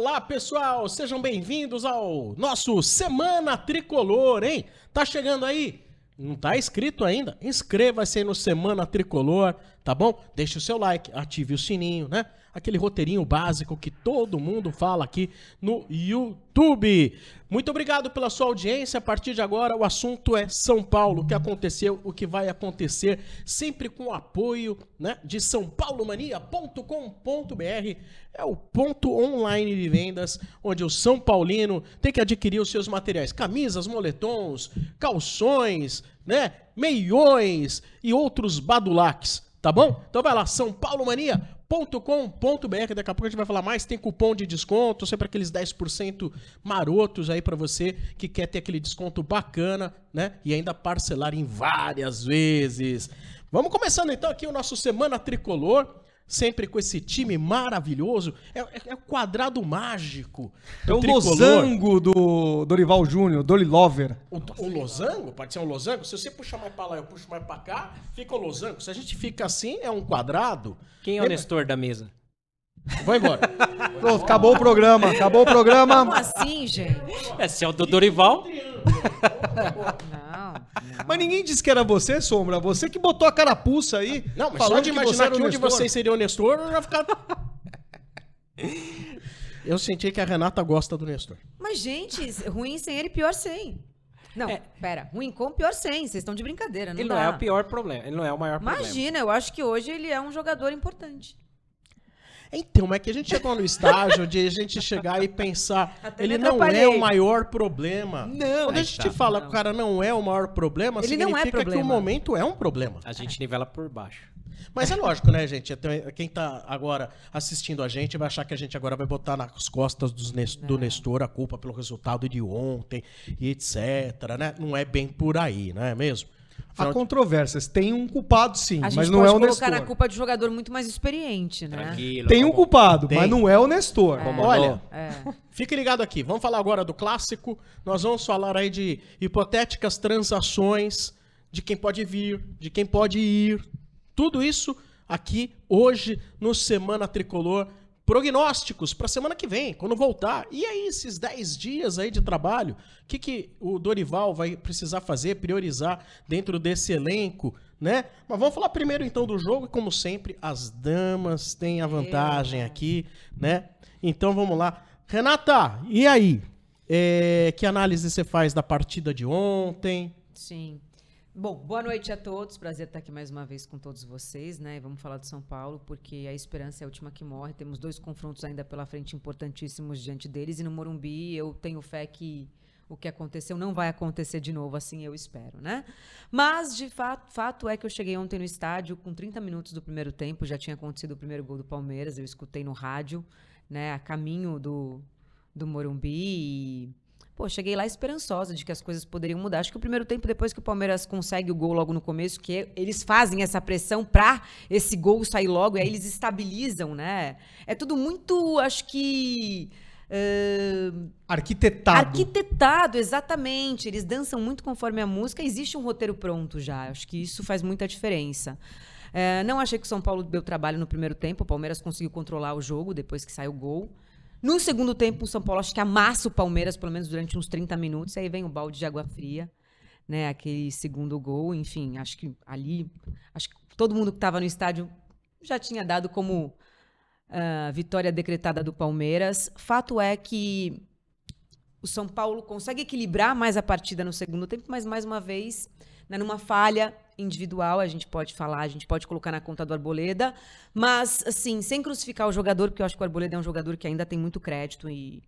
Olá, pessoal, sejam bem-vindos ao nosso Semana Tricolor, hein? Tá chegando aí? Não tá inscrito ainda? Inscreva-se aí no Semana Tricolor, tá bom? Deixe o seu like, ative o sininho, né? Aquele roteirinho básico que todo mundo fala aqui no YouTube. Muito obrigado pela sua audiência. A partir de agora, o assunto é São Paulo. O que aconteceu, o que vai acontecer, sempre com o apoio né, de sãopaulomania.com.br. É o ponto online de vendas onde o São Paulino tem que adquirir os seus materiais: camisas, moletons, calções, né, meiões e outros badulaques. Tá bom? Então vai lá, São Paulo Mania com.br Daqui a pouco a gente vai falar mais. Tem cupom de desconto, sempre aqueles 10% marotos aí para você que quer ter aquele desconto bacana, né? E ainda parcelar em várias vezes. Vamos começando então aqui o nosso Semana Tricolor sempre com esse time maravilhoso. É, é, é o quadrado mágico. É o tricolor. losango do Dorival Júnior, Dorilover. O, o losango? Pode ser um losango? Se você puxar mais pra lá, eu puxo mais pra cá, fica o losango. Se a gente fica assim, é um quadrado. Quem é o Nestor da mesa? Vou embora. Pronto, acabou o programa. Acabou o programa. Como assim, gente? É, se é o do Dorival. Não. Mas ninguém disse que era você, Sombra. Você que botou a carapuça aí. Não, mas só de imaginar que um de vocês seria o Nestor, eu já ficar. eu senti que a Renata gosta do Nestor. Mas, gente, ruim sem ele, pior sem. Não, é. pera. Ruim com, pior sem. Vocês estão de brincadeira, não Ele dá. não é o pior problema. Ele não é o maior Imagina, problema. Imagina, eu acho que hoje ele é um jogador importante. Então, mas é que a gente chegou no estágio de a gente chegar e pensar, Até ele não é o maior problema. Não, Quando a gente tá, fala que o cara não é o maior problema, ele significa não é problema. que o momento é um problema. A gente nivela por baixo. Mas é lógico, né, gente? Quem tá agora assistindo a gente vai achar que a gente agora vai botar nas costas do Nestor a culpa pelo resultado de ontem e etc, né? Não é bem por aí, não é mesmo? Há controvérsias. Tem um culpado, sim, mas não é o Nestor. A gente colocar na culpa de jogador muito mais experiente, né? Tranquilo. Tem um culpado, Tem. mas não é o Nestor. É. Olha, é. fique ligado aqui. Vamos falar agora do clássico. Nós vamos falar aí de hipotéticas transações, de quem pode vir, de quem pode ir. Tudo isso aqui hoje no Semana Tricolor prognósticos para a semana que vem, quando voltar. E aí, esses 10 dias aí de trabalho, o que, que o Dorival vai precisar fazer, priorizar dentro desse elenco, né? Mas vamos falar primeiro então do jogo, e como sempre, as damas têm a vantagem aqui, né? Então vamos lá. Renata, e aí? É, que análise você faz da partida de ontem? Sim. Bom, boa noite a todos. Prazer estar aqui mais uma vez com todos vocês, né? Vamos falar do São Paulo, porque a esperança é a última que morre. Temos dois confrontos ainda pela frente importantíssimos diante deles. E no Morumbi, eu tenho fé que o que aconteceu não vai acontecer de novo, assim eu espero, né? Mas, de fato, fato é que eu cheguei ontem no estádio com 30 minutos do primeiro tempo, já tinha acontecido o primeiro gol do Palmeiras, eu escutei no rádio, né, a caminho do, do Morumbi e pô, cheguei lá esperançosa de que as coisas poderiam mudar. Acho que o primeiro tempo, depois que o Palmeiras consegue o gol logo no começo, que eles fazem essa pressão pra esse gol sair logo, e aí eles estabilizam, né? É tudo muito, acho que. Uh, arquitetado. Arquitetado, exatamente. Eles dançam muito conforme a música. Existe um roteiro pronto já. Acho que isso faz muita diferença. Uh, não achei que o São Paulo deu trabalho no primeiro tempo. O Palmeiras conseguiu controlar o jogo depois que saiu o gol. No segundo tempo, o São Paulo acho que amassa o Palmeiras, pelo menos durante uns 30 minutos. Aí vem o balde de água fria, né? Aquele segundo gol. Enfim, acho que ali. Acho que todo mundo que estava no estádio já tinha dado como uh, vitória decretada do Palmeiras. Fato é que o São Paulo consegue equilibrar mais a partida no segundo tempo, mas mais uma vez, né, numa falha individual, a gente pode falar, a gente pode colocar na conta do Arboleda, mas, assim, sem crucificar o jogador, porque eu acho que o Arboleda é um jogador que ainda tem muito crédito e.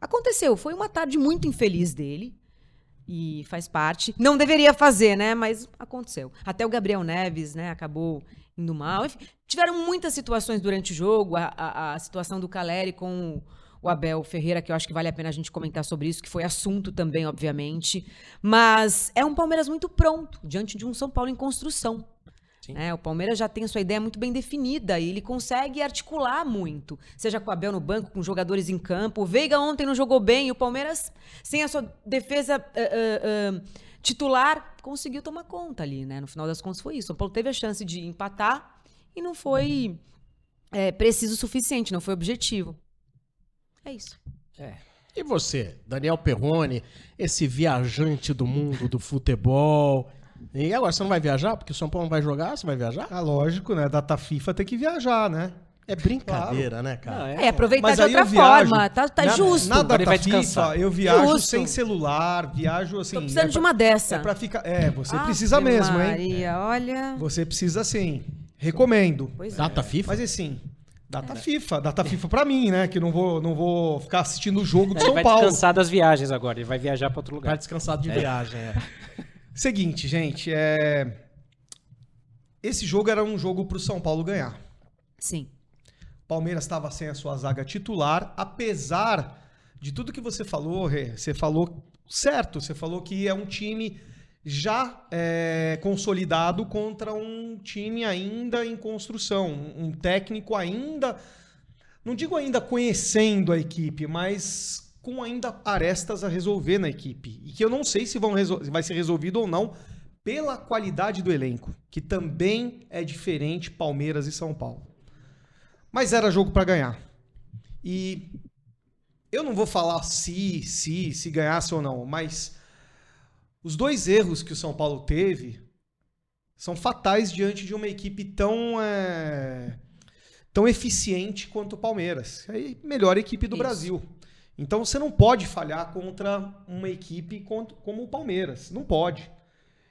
Aconteceu, foi uma tarde muito infeliz dele. E faz parte. Não deveria fazer, né? Mas aconteceu. Até o Gabriel Neves, né? Acabou indo mal. Enfim, tiveram muitas situações durante o jogo. A, a, a situação do Caleri com o Abel Ferreira, que eu acho que vale a pena a gente comentar sobre isso, que foi assunto também, obviamente. Mas é um Palmeiras muito pronto, diante de um São Paulo em construção. É, o Palmeiras já tem a sua ideia muito bem definida e ele consegue articular muito, seja com o Abel no banco, com jogadores em campo. O Veiga ontem não jogou bem e o Palmeiras, sem a sua defesa uh, uh, uh, titular, conseguiu tomar conta ali, né? No final das contas foi isso. O Paulo teve a chance de empatar e não foi é, preciso o suficiente, não foi objetivo. É isso. É. E você, Daniel Perrone, esse viajante do mundo do futebol. E agora, você não vai viajar? Porque o São Paulo não vai jogar? Você vai viajar? Ah, lógico, né? Data FIFA tem que viajar, né? É brincadeira, né, cara? Não, É, aproveitar Mas de outra forma. Tá, tá na, justo. Na data vai FIFA, eu viajo Justo. sem celular, viajo assim. Tô precisando é de pra- uma dessa. É pra ficar. É, você Ave precisa mesmo, hein? Maria, olha. Você precisa sim. Recomendo. Pois é. Data FIFA? Mas assim, data FIFA. Data FIFA pra mim, né? Que não vou, não vou ficar assistindo o jogo de Ele São vai Paulo. descansar das viagens agora, ele vai viajar pra outro Vai lugar. descansado de viagem, é. Seguinte, gente, é... esse jogo era um jogo pro São Paulo ganhar. Sim. Palmeiras estava sem a sua zaga titular, apesar de tudo que você falou, Rê, você falou certo, você falou que é um time já é, consolidado contra um time ainda em construção, um técnico ainda, não digo ainda conhecendo a equipe, mas com ainda arestas a resolver na equipe. E que eu não sei se vão vai ser resolvido ou não pela qualidade do elenco, que também é diferente Palmeiras e São Paulo. Mas era jogo para ganhar. E eu não vou falar se, se, se ganhasse ou não, mas os dois erros que o São Paulo teve são fatais diante de uma equipe tão é, tão eficiente quanto o Palmeiras. É a melhor equipe do Isso. Brasil. Então você não pode falhar contra uma equipe como o Palmeiras. Não pode.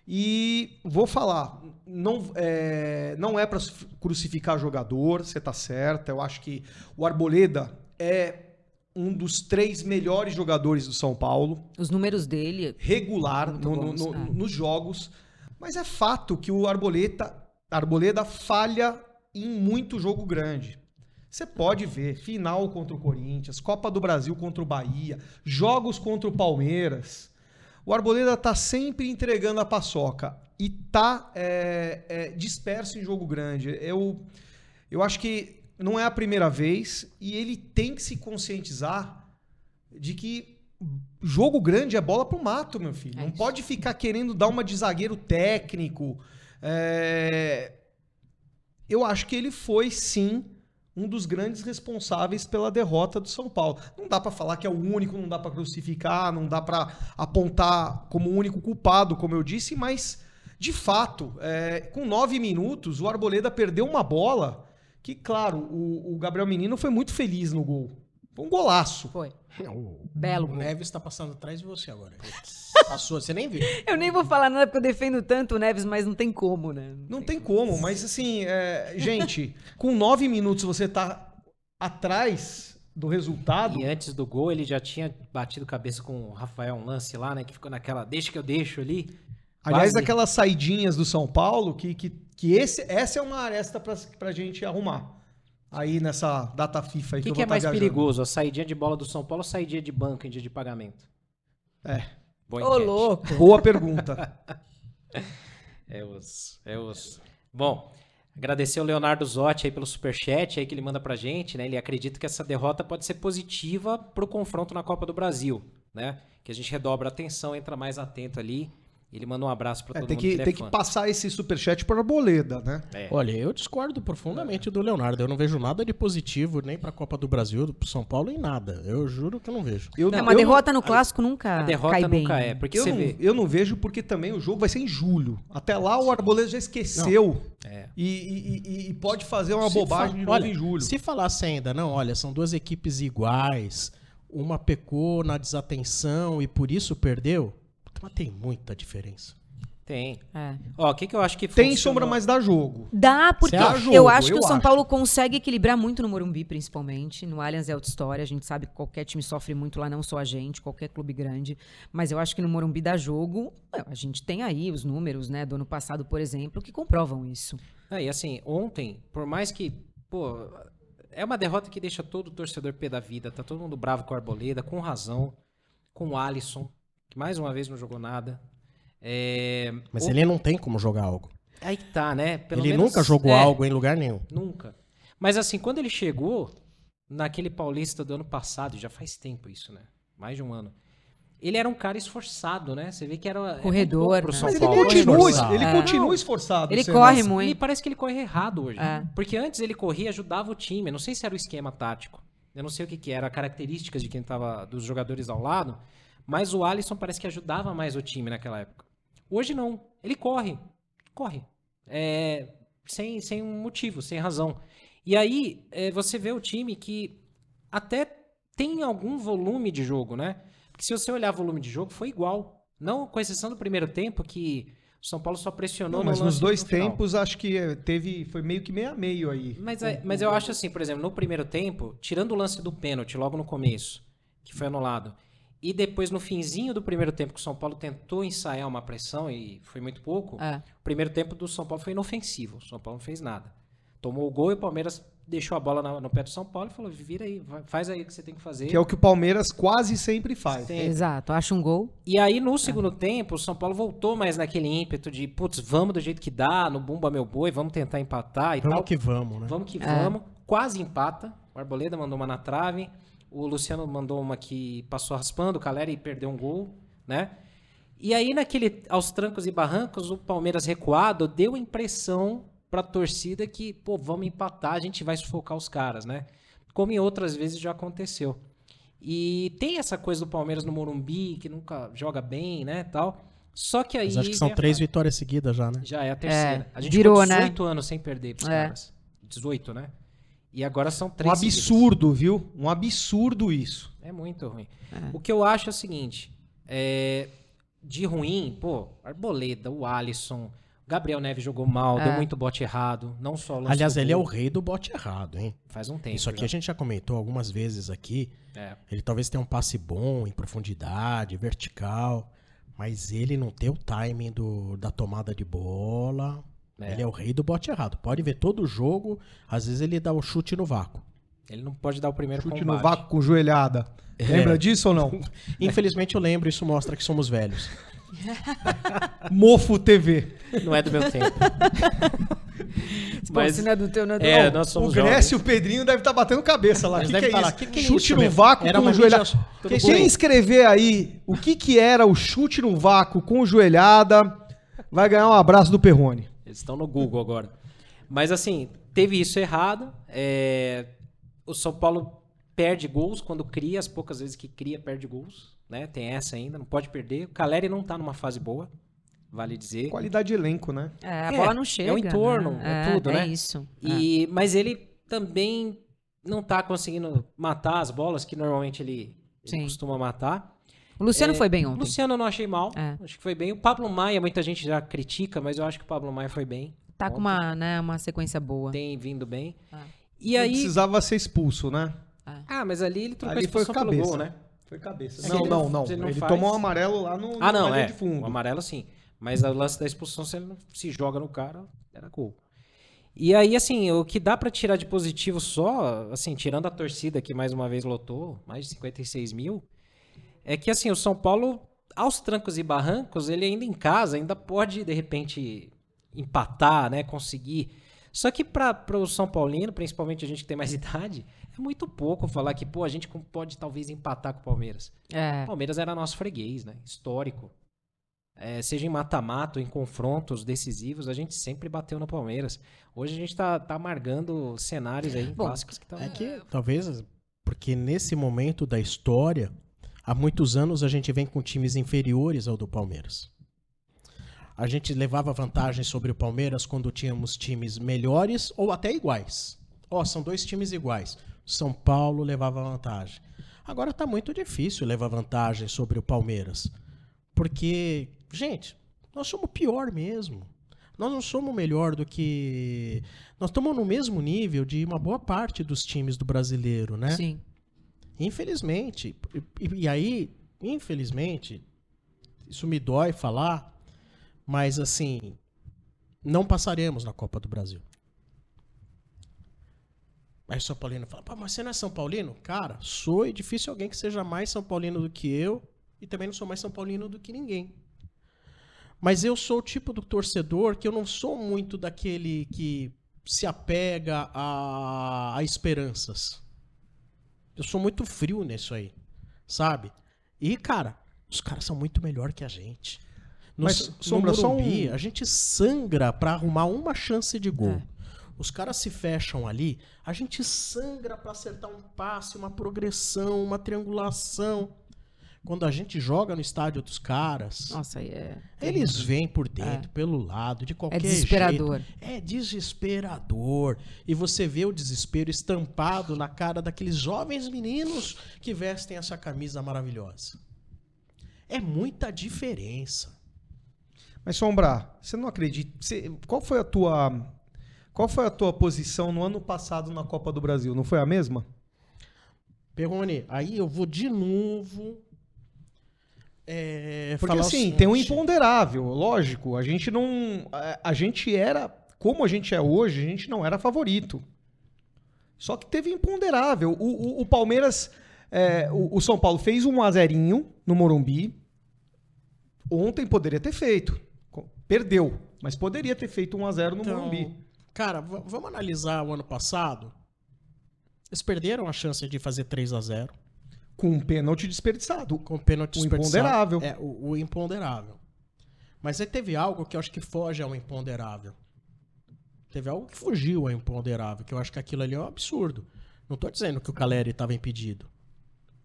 E vou falar, não é, não é para crucificar jogador, você tá certa. Eu acho que o Arboleda é um dos três melhores jogadores do São Paulo, Os números dele. regular no- no- bons, no- é. nos jogos. Mas é fato que o Arboleta, Arboleda falha em muito jogo grande. Você pode ver final contra o Corinthians, Copa do Brasil contra o Bahia, jogos contra o Palmeiras. O Arboleda tá sempre entregando a paçoca e tá é, é, disperso em jogo grande. Eu, eu acho que não é a primeira vez e ele tem que se conscientizar de que jogo grande é bola pro mato, meu filho. É não isso. pode ficar querendo dar uma de zagueiro técnico. É, Eu acho que ele foi sim um dos grandes responsáveis pela derrota do São Paulo. Não dá pra falar que é o único, não dá pra crucificar, não dá pra apontar como o único culpado, como eu disse, mas de fato, é, com nove minutos, o Arboleda perdeu uma bola que, claro, o, o Gabriel Menino foi muito feliz no gol. Foi um golaço. Foi. O, Belo o gol. Neves tá passando atrás de você agora. Passou, você nem viu. Eu nem vou falar nada porque eu defendo tanto o Neves, mas não tem como, né? Não tem como, mas assim, é, gente, com nove minutos você tá atrás do resultado. E antes do gol, ele já tinha batido cabeça com o Rafael, um lance lá, né? Que ficou naquela, deixa que eu deixo ali. Aliás, Quase. aquelas saidinhas do São Paulo, que, que, que esse, essa é uma aresta pra, pra gente arrumar. Aí nessa data FIFA aí O que, que, eu que vou é tá mais viajando. perigoso? A saidinha de bola do São Paulo ou a saidinha de banco em dia de pagamento? É, Boa Ô, enquete. louco. boa pergunta. É os, é os. Bom, agradecer o Leonardo Zotti aí pelo superchat aí que ele manda pra gente, né? Ele acredita que essa derrota pode ser positiva pro confronto na Copa do Brasil, né? Que a gente redobra a atenção, entra mais atento ali. Ele manda um abraço pra É, todo tem mundo que, ele é tem que passar esse superchat para Arboleda, né? É. Olha, eu discordo profundamente do Leonardo. Eu não vejo nada de positivo nem pra Copa do Brasil, pro São Paulo, em nada. Eu juro que eu não vejo. Eu, É, não- uma eu derrota no clássico nunca A derrota cai bem. nunca é, porque eu você não, vê. eu não vejo porque também o jogo vai ser em julho. Até lá o Arboleda já esqueceu. É. E, e- e- e pode fazer uma Se bobagem fa- de novo olha, em julho. Se falasse ainda, não, olha, são duas equipes iguais, uma pecou na desatenção e por isso perdeu, mas tem muita diferença. Tem. É. Ó, o que, que eu acho que Tem funcionou- sombra, mas dá jogo. Dá, porque Você acha? eu Jogo, acho que eu o São acho. Paulo consegue equilibrar muito no Morumbi, principalmente. No Allianz é outra história. A gente sabe que qualquer time sofre muito lá, não só a gente, qualquer clube grande. Mas eu acho que no Morumbi dá jogo. A gente tem aí os números, né, do ano passado, por exemplo, que comprovam isso. Ah, e assim, ontem, por mais que, pô, é uma derrota que deixa todo torcedor pé da vida, tá todo mundo bravo com o Arboleda, com razão, com o Alisson, que mais uma vez não jogou nada. É, Mas o- ele não tem como jogar algo. Aí que tá, né? Pelo ele menos- nunca jogou é, algo em lugar nenhum. Nunca. Mas assim, quando ele chegou, naquele Paulista do ano passado, já faz tempo isso, né? Mais de um ano. Ele era um cara esforçado, né? Você vê que era. Corredor, pro né? São Mas ele Paulo. continua, esforçado. ele É. continua esforçado. Ele corre E muito. parece que ele corre errado hoje. É. Porque antes ele corria, ajudava o time. Eu não sei se era o esquema tático. Eu não sei o que, que era, características de quem tava, dos jogadores ao lado, mas o Alisson parece que ajudava mais o time naquela época. Hoje não. Ele corre. Corre. É, sem, sem um motivo, sem razão. E aí é, você vê o time que até tem algum volume de jogo, né? Porque se você olhar volume de jogo, foi igual. Não com exceção do primeiro tempo, que o São Paulo só pressionou Não, mas no nos dois no tempos, acho que eh, teve. Foi meio que meio a meio aí. Mas, é- mas eu acho assim, por exemplo, no primeiro tempo, tirando o lance do pênalti logo no começo, que foi anulado, e depois no finzinho do primeiro tempo que o São Paulo tentou ensaiar uma pressão e foi muito pouco, É. o primeiro tempo do São Paulo foi inofensivo. O São Paulo não fez nada. Tomou o gol e o Palmeiras deixou a bola na- no pé do São Paulo e falou: vira aí, vai- faz aí o que você tem que fazer. Que é o que o Palmeiras quase sempre faz. Sempre. Exato. Acha um gol. E aí, no segundo tempo, o São Paulo voltou mais naquele ímpeto de, putz, vamos do jeito que dá, no bumba meu boi, vamos tentar empatar e Vamos tal. que vamos, né? Vamos que É. vamos. Quase empata. O Arboleda mandou uma na trave. O Luciano mandou uma que passou raspando. O Caleri perdeu um gol, né? E aí, naquele, aos trancos e barrancos, o Palmeiras recuado deu a impressão pra torcida que, pô, vamos empatar, a gente vai sufocar os caras, né? Como em outras vezes já aconteceu. E tem essa coisa do Palmeiras no Morumbi, que nunca joga bem, né, tal. Só que aí... Mas acho que são a três vitórias seguidas já, né? Já é a terceira. É, a gente virou, ficou né? 18 anos sem perder pros É. caras. 18, né? E agora são Um três seguidas. absurdo, viu? Um absurdo isso. É muito ruim. O que eu acho é o seguinte: é, de ruim, pô, Arboleda, o Alisson, o Gabriel Neves jogou mal, deu muito bote errado. Não só o Aliás, ele é o rei do bote errado, hein? Faz um tempo. Isso aqui já. a gente já comentou algumas vezes aqui. É. Ele talvez tenha um passe bom, em profundidade, vertical, mas ele não tem o timing do, da tomada de bola. É. Ele é o rei do bote errado. Pode ver todo o jogo, às vezes ele dá o chute no vácuo. Ele não pode dar o primeiro Chute combate. no vácuo com joelhada. É. Lembra disso ou não? Infelizmente eu lembro, isso mostra que somos velhos. Mofo TV. Não é do meu tempo. Mas, se não é do teu, não é do É, meu. nós O somos Grécio e o Pedrinho devem estar batendo cabeça lá. O Eles que, que é tá? "Que que é chute isso, no meu?" vácuo Era com joelhada. mídia- Quem bem. escrever aí o que, que era o chute no vácuo com joelhada vai ganhar um abraço do Perrone. Eles estão no Google agora. Mas assim, teve isso errado. É, O São Paulo perde gols quando cria, as poucas vezes que cria, perde gols. Né? Tem essa ainda, não pode perder. O Caleri não tá numa fase boa, vale dizer. Qualidade de elenco, né? É, a É, bola não é o chega. entorno, né? é tudo, né? É isso. E, Mas ele também não tá conseguindo matar as bolas que normalmente ele, ele costuma matar. O Luciano É, foi bem O ontem. Luciano eu não achei mal, É. acho que foi bem. O Pablo Maia, muita gente já critica, mas eu acho que o Pablo Maia foi bem. Tá com uma, né, uma sequência boa. Tem vindo bem. Ah. E Não aí. precisava ser expulso, né? Ah, mas ali ele trocou Ali a foi expulsão pelo cabeça. gol, né? Foi cabeça. Que não, ele não, não- ele Ele, não faz. tomou um amarelo lá no, Ah, não, é. de fundo. O amarelo sim. Mas o lance da expulsão, se ele não se joga no cara, era gol. E aí, assim, o que dá pra tirar de positivo só, assim, tirando a torcida que mais uma vez lotou, mais de 56 mil, é que, assim, o São Paulo, aos trancos e barrancos, ele ainda em casa, ainda pode, de repente, empatar, né, conseguir. Só que para o São Paulino, principalmente a gente que tem mais idade, é muito pouco falar que, pô, a gente pode talvez empatar com o Palmeiras. É. O Palmeiras era nosso freguês, né? Histórico. É, seja em mata-mata, em confrontos decisivos, a gente sempre bateu no Palmeiras. Hoje a gente tá, tá amargando cenários aí, Bom, clássicos que estão. É que talvez porque nesse momento da história, há muitos anos a gente vem com times inferiores ao do Palmeiras. A gente levava vantagem sobre o Palmeiras quando tínhamos times melhores ou até iguais. Ó, são dois times iguais. São Paulo levava vantagem. Agora tá muito difícil levar vantagem sobre o Palmeiras. Porque, gente, nós somos pior mesmo. Nós não somos melhor do que. Nós estamos no mesmo nível de uma boa parte dos times do brasileiro, né? Sim. Infelizmente. E, e aí, infelizmente, isso me dói falar, mas assim, não passaremos na Copa do Brasil. Aí São Paulino fala, mas você não é São Paulino? Cara, sou e difícil alguém que seja mais São Paulino do que eu e também não sou mais São Paulino do que ninguém. Mas eu sou o tipo do torcedor que eu não sou muito daquele que se apega a, a esperanças. Eu sou muito frio nisso aí, sabe? E, cara, os caras são muito melhor que a gente. No, Mas, no Sombra, só Morumbi, um- a gente sangra pra arrumar uma chance de gol. É. Os caras se fecham ali, a gente sangra pra acertar um passe, uma progressão, uma triangulação. Quando a gente joga no estádio dos caras, Nossa, é. eles vêm por dentro, pelo lado, de qualquer É desesperador. jeito. É desesperador. E você vê o desespero estampado na cara daqueles jovens meninos que vestem essa camisa maravilhosa. É muita diferença. Mas Sombra, você não acredita? você- qual foi a tua qual foi a tua posição no ano passado na Copa do Brasil? Não foi a mesma? Perrone, aí eu vou de novo. É, Porque assim, tem um imponderável, lógico. A gente não. A, a gente era. Como a gente é hoje, a gente não era favorito. Só que teve imponderável. O, o- o Palmeiras. é, o, o São Paulo fez um azerinho no Morumbi. Ontem poderia ter feito. Perdeu. Mas poderia ter feito um a 0 no Então, Morumbi. cara, vamos analisar o ano passado. Eles perderam a chance de fazer 3 a 0 Com um pênalti desperdiçado. com o pênalti O desperdiçado. imponderável. É, o, o imponderável. Mas aí teve algo que eu acho que foge ao imponderável. Teve algo que fugiu ao imponderável, que eu acho que aquilo ali é um absurdo. Não tô dizendo que o Caleri estava impedido.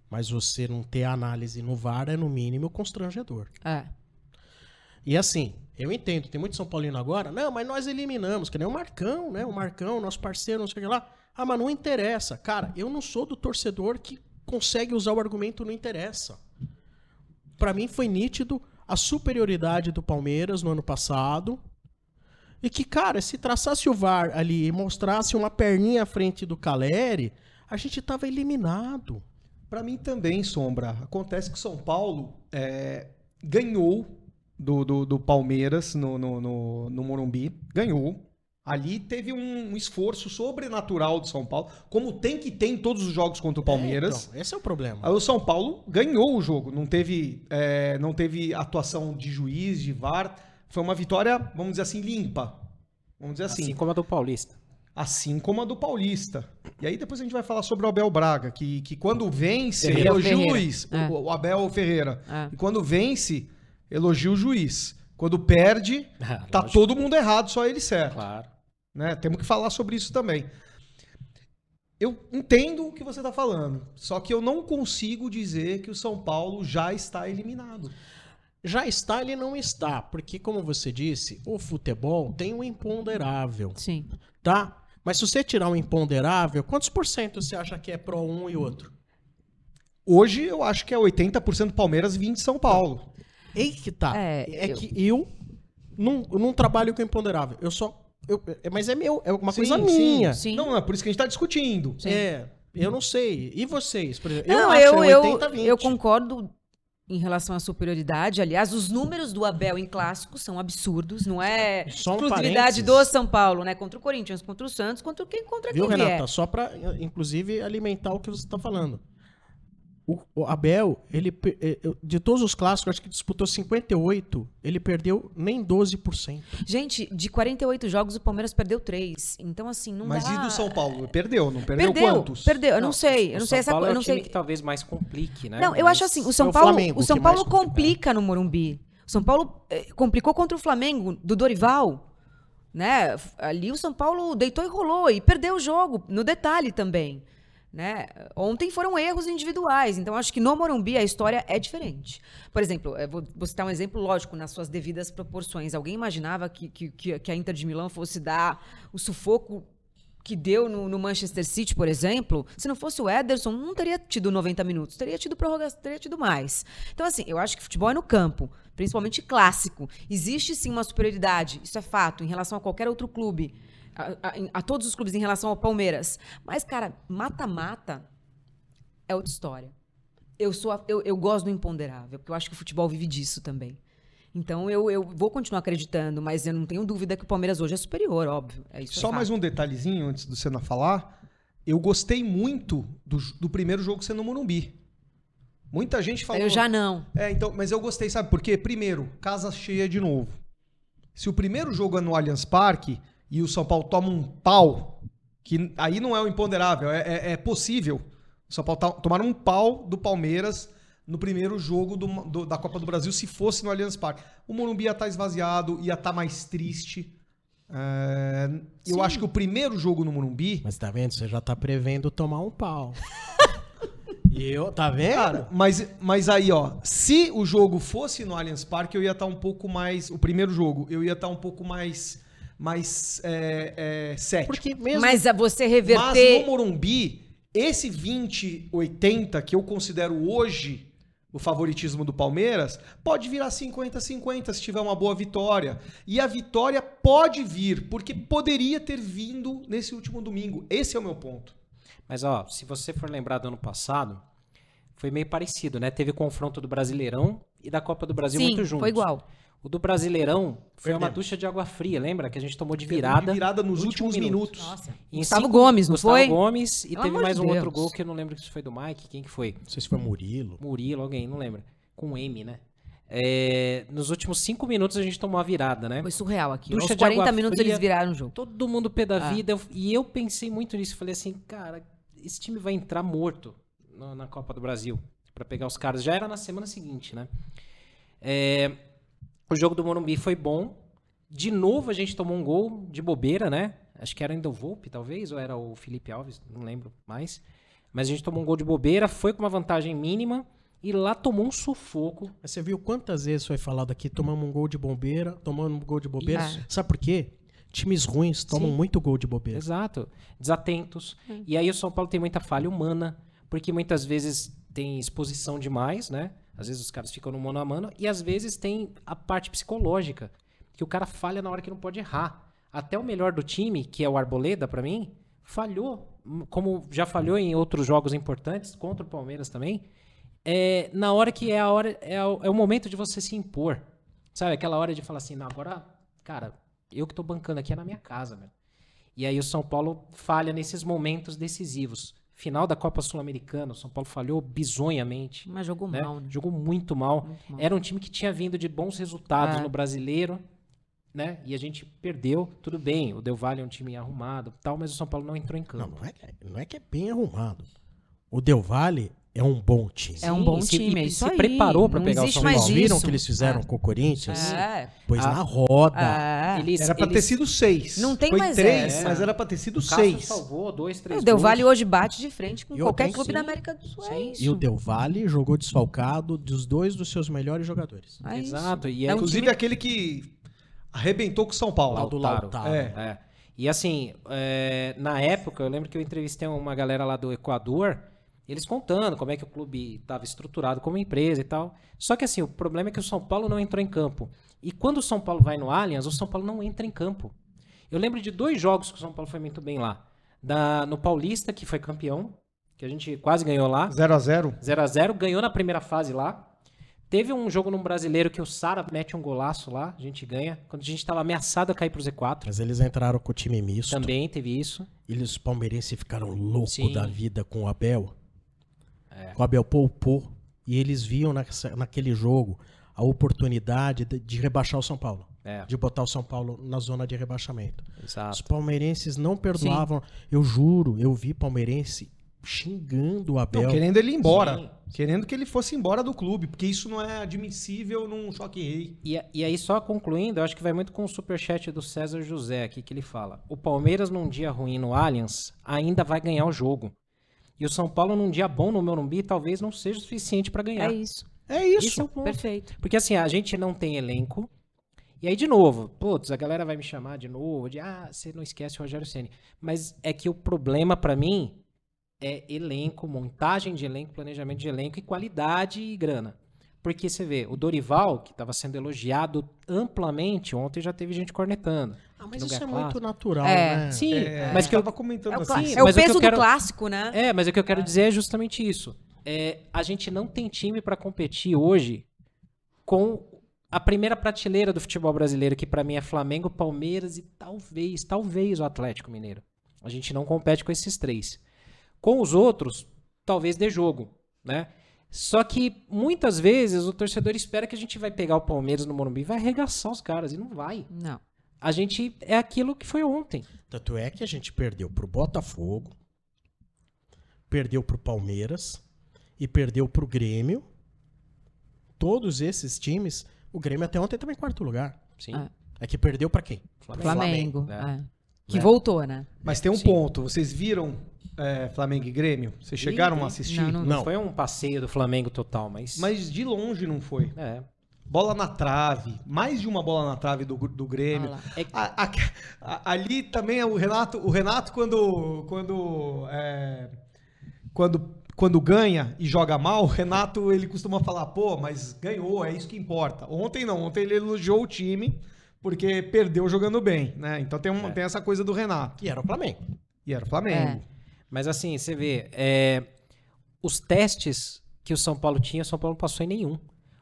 Mas você não ter análise no VAR é, no mínimo, constrangedor. É. E assim, eu entendo, tem muito São Paulino agora, não, mas nós eliminamos, que nem o Marcão, né? O Marcão, nosso parceiro, não sei o que lá. Ah, mas não interessa. Cara, eu não sou do torcedor que consegue usar o argumento não interessa. Pra mim foi nítido a superioridade do Palmeiras no ano passado. E que, cara, se traçasse o VAR ali e mostrasse uma perninha à frente do Caleri, a gente tava eliminado. Pra mim também, Sombra. Acontece que o São Paulo é, ganhou do, do, do Palmeiras no, no, no, no Morumbi. Ganhou. Ali teve um, um esforço sobrenatural do São Paulo, como tem que ter em todos os jogos contra o Palmeiras. É, então, esse é o problema. Aí o São Paulo ganhou o jogo. Não teve, é, não teve atuação de juiz, de VAR. Foi uma vitória, vamos dizer assim, limpa. Vamos dizer assim. Assim como a do Paulista. Assim como a do Paulista. E aí depois a gente vai falar sobre o Abel Braga, que, que quando vence, Ferreira. elogia o. Luiz, É. o, Abel Ferreira. É. E quando vence, elogia o juiz. Quando perde, Ah, tá lógico. todo mundo errado, só ele certo. Claro. Né? Temos que falar sobre isso também. Eu entendo o que você está falando, só que eu não consigo dizer que o São Paulo já está eliminado. Já está, ele não está, porque como você disse, o futebol tem um imponderável, Sim. tá? Mas se você tirar um imponderável, quantos por cento você acha que é pro um e outro? Hoje eu acho que é 80% Palmeiras e 20% São Paulo. Aí que tá. É, É, eu- que eu não, eu não trabalho com imponderável. Eu só. Eu- é- mas é meu, é uma Sim, coisa sim. minha. Sim. Não, é por isso que a gente está discutindo. É, eu não sei. E vocês, por exemplo? Não, acho eu, eu, 80, 20. eu concordo em relação à superioridade. Aliás, os números do Abel em clássicos são absurdos. Não é Só um exclusividade parênteses. do São Paulo, né? Contra o Corinthians, contra o Santos, contra quem, contra Viu, quem vier. Renata? Só pra, inclusive, alimentar o que você tá falando. O, o Abel, ele, eh, de todos os clássicos, acho que disputou 58, ele perdeu nem 12%. Gente, de 48 jogos, o Palmeiras perdeu 3. Então, assim, não Mas dá... e do São Paulo? Perdeu, não perdeu, Perdeu, quantos? perdeu. Eu não, sei, eu o não São sei essa Paulo é eu o não sei. que talvez mais complique, né? Não, eu Mas- acho assim, o São É o Paulo, Flamengo o São Paulo complica. no Morumbi. O São Paulo eh, complicou contra o Flamengo do Dorival, né? Ali o São Paulo deitou e rolou e perdeu o jogo no detalhe também, né? Ontem foram erros individuais, então acho que no Morumbi a história é diferente. Por exemplo, eu vou, vou citar um exemplo lógico nas suas devidas proporções. Alguém imaginava que, que, que- que a Inter de Milão fosse dar o sufoco que deu no, no Manchester City, por exemplo, se não fosse o Ederson, não teria tido 90 minutos, teria tido prorrogação, teria tido mais. Então, assim, eu acho que futebol é no campo, principalmente clássico. Existe sim uma superioridade, isso é fato, em relação a qualquer outro clube, a, a- em- a todos os clubes em relação ao Palmeiras. Mas, cara, mata-mata é outra história. Eu, sou a- eu, eu gosto do imponderável, porque eu acho que o futebol vive disso também. Então eu, eu vou continuar acreditando, mas eu não tenho dúvida que o Palmeiras hoje é superior, óbvio. É isso é Só fato. mais um detalhezinho antes do Senna falar. Eu gostei muito do, do primeiro jogo ser no Morumbi. Muita gente falou. Eu já não. É, então, mas eu gostei, sabe por quê? Primeiro, casa cheia de novo. Se o primeiro jogo é no Allianz Parque e o São Paulo toma um pau, que aí não é o imponderável, é, é- é possível. O São Paulo tá, tomar um pau do Palmeiras no primeiro jogo do- do- da Copa do Brasil, se fosse no Allianz Parque. O Morumbi ia estar esvaziado, ia estar mais triste. É, eu acho que o primeiro jogo no Morumbi. Mas tá vendo? Você já tá prevendo tomar um pau. e eu, tá vendo? Cara, mas, mas aí, ó, se o jogo fosse no Allianz Parque, eu ia estar um pouco mais. O primeiro jogo, eu ia estar um pouco mais. Mais é, é, cético. Porque mesmo. Mas a você Mas reverter. no Morumbi, esse 20-80 que eu considero hoje o favoritismo do Palmeiras, pode virar 50-50 se tiver uma boa vitória. E a vitória pode vir, porque poderia ter vindo nesse último domingo. Esse é o meu ponto. Mas, ó, se você for lembrar do ano passado, foi meio parecido, né? Teve confronto do Brasileirão e da Copa do Brasil Sim, muito juntos. foi igual. O do Brasileirão foi uma Perdemos. ducha de água fria, lembra? Que a gente tomou de Pegou de virada. virada nos no último últimos minuto. minutos. Nossa. Em Gustavo cinco- Gomes, não Gustavo foi? Gomes e Pelo teve mais um outro Deus. gol que eu não lembro se foi do Mike. Quem que foi? Não sei se foi Murilo. Murilo, alguém, não lembro. Com M, né? É, nos últimos cinco minutos a gente tomou a virada, né? Foi surreal aqui. Ducha Aos de água 40 minutos fria. eles viraram o jogo. Todo mundo pé da Ah. vida. eu- e eu pensei muito nisso. Falei assim, cara, esse time vai entrar morto no- na Copa do Brasil Pra pegar os caras. Já era na semana seguinte, né? É, o jogo do Morumbi foi bom. De novo a gente tomou um gol de bobeira, né? Acho que era ainda o Volpe, talvez, ou era o Felipe Alves, não lembro mais. Mas a gente tomou um gol de bobeira, foi com uma vantagem mínima e lá tomou um sufoco. Mas você viu quantas vezes foi falado aqui, tomamos um gol de bobeira, tomamos um gol de bobeira. Isso. Sabe por quê? Times ruins tomam Sim. muito gol de bobeira. Exato. Desatentos. E aí o São Paulo tem muita falha humana, porque muitas vezes tem exposição demais, né? Às vezes os caras ficam no mano a mano, e às vezes tem a parte psicológica, que o cara falha na hora que não pode errar. Até o melhor do time, que é o Arboleda, pra mim, falhou, hum, como já falhou em outros jogos importantes, contra o Palmeiras também, é, na hora que é a hora, é, o- é o momento de você se impor. Sabe, aquela hora de falar assim, não, agora, cara, eu que tô bancando aqui é na minha casa, velho. E aí o São Paulo falha nesses momentos decisivos. Final da Copa Sul-Americana, o São Paulo falhou bizonhamente. Mas jogou né? mal, né? Jogou muito mal. Muito mal. Era um time que tinha vindo de bons resultados É. no brasileiro, né? E a gente perdeu. Tudo bem, o Del Valle é um time arrumado, tal, mas o São Paulo não entrou em campo. Não, não é, não é que é bem arrumado. O Del Valle é um bom time. É um bom e se- time, e é isso se aí. preparou pra Não pegar o São Paulo. Viram o que eles fizeram É. com o Corinthians? É. Pois Ah. na roda. É. Eles, Era pra ter eles- sido seis. Não tem Foi mais três, mas era pra ter sido o seis. salvou dois, três O Del. Valle hoje bate de frente com E qualquer clube sim. da América do Sul. É Sim. isso. E o Del Valle jogou desfalcado dos dois dos seus melhores jogadores. É. Exato. E É é um Inclusive time- aquele que arrebentou com o São Paulo. Lá do Lautaro. Lautaro. É. É. E assim, é, na época, eu lembro que eu entrevistei uma galera lá do Equador, eles contando como é que o clube estava estruturado como empresa e tal. Só que assim, o problema é que o São Paulo não entrou em campo. E quando o São Paulo vai no Allianz, o São Paulo não entra em campo. Eu lembro de dois jogos que o São Paulo foi muito bem lá. Da, no Paulista, que foi campeão, que a gente quase ganhou lá. 0 a 0 0 a 0 ganhou na primeira fase lá. Teve um jogo num brasileiro que o Sara mete um golaço lá, a gente ganha. Quando a gente estava ameaçado a cair pro Z4. Mas eles entraram com o time misto. Também teve isso. Eles, os palmeirenses, ficaram loucos da vida com o Abel. É. O Abel poupou. E eles viam nessa- naquele jogo a oportunidade de, de rebaixar o São Paulo. É, De botar o São Paulo na zona de rebaixamento. Os exato. palmeirenses não perdoavam. Eu juro, eu vi palmeirense xingando o Abel. Não, querendo ele ir embora. Sim. Querendo que ele fosse embora do clube, porque isso não é admissível num choque rei. E, e aí, só concluindo, eu acho que vai muito com o superchat do César José aqui, que ele fala: o Palmeiras, num dia ruim no Allianz, ainda vai ganhar o jogo. E o São Paulo, num dia bom no Morumbi, talvez não seja o suficiente para ganhar. É isso. É isso. Esse é o ponto. Perfeito. Porque assim, a gente não tem elenco. E aí, de novo, putz, a galera vai me chamar de novo, de ah, você não esquece o Rogério Ceni. Mas é que o problema pra mim é elenco, montagem de elenco, planejamento de elenco e qualidade e grana. Porque você vê, o Dorival, que estava sendo elogiado amplamente, ontem já teve gente cornetando. Ah, mas isso é ganha muito clássico. natural, É. né? Sim, É, mas que eu tava comentando É o, assim. é o mas o que peso eu quero- do clássico, né? É, mas o que eu quero dizer é justamente isso. É, a gente não tem time pra competir hoje com a primeira prateleira do futebol brasileiro, que pra mim é Flamengo, Palmeiras e talvez, talvez o Atlético Mineiro. A gente não compete com esses três. Com os outros, talvez dê jogo, né? Só que muitas vezes o torcedor espera que a gente vai pegar o Palmeiras no Morumbi e vai arregaçar os caras e não vai. Não. A gente é aquilo que foi ontem. Tanto é que a gente perdeu pro Botafogo, perdeu pro Palmeiras e perdeu pro Grêmio. Todos esses times, o Grêmio até ontem estava em quarto lugar. Sim. É. É que perdeu pra quem? Flamengo. né? é. Que Né? voltou, né? Mas tem um Sim. ponto. Vocês viram é, Flamengo e Grêmio? Vocês chegaram vi. a assistir? Não, não- Não. Foi um passeio do Flamengo total, mas. Mas de longe não foi. É. Bola na trave. Mais de uma bola na trave do, do Grêmio. É- A- a- a- ali também é o Renato, o Renato quando quando é, quando quando ganha e joga mal, o Renato ele costuma falar, pô, mas ganhou, é isso que importa. Ontem não, ontem ele elogiou o time porque perdeu jogando bem, né? Então tem, uma, É. tem essa coisa do Renato. E era o Flamengo. E era o Flamengo. Mas assim, você vê, é, os testes que o São Paulo tinha, o São Paulo não passou em nenhum.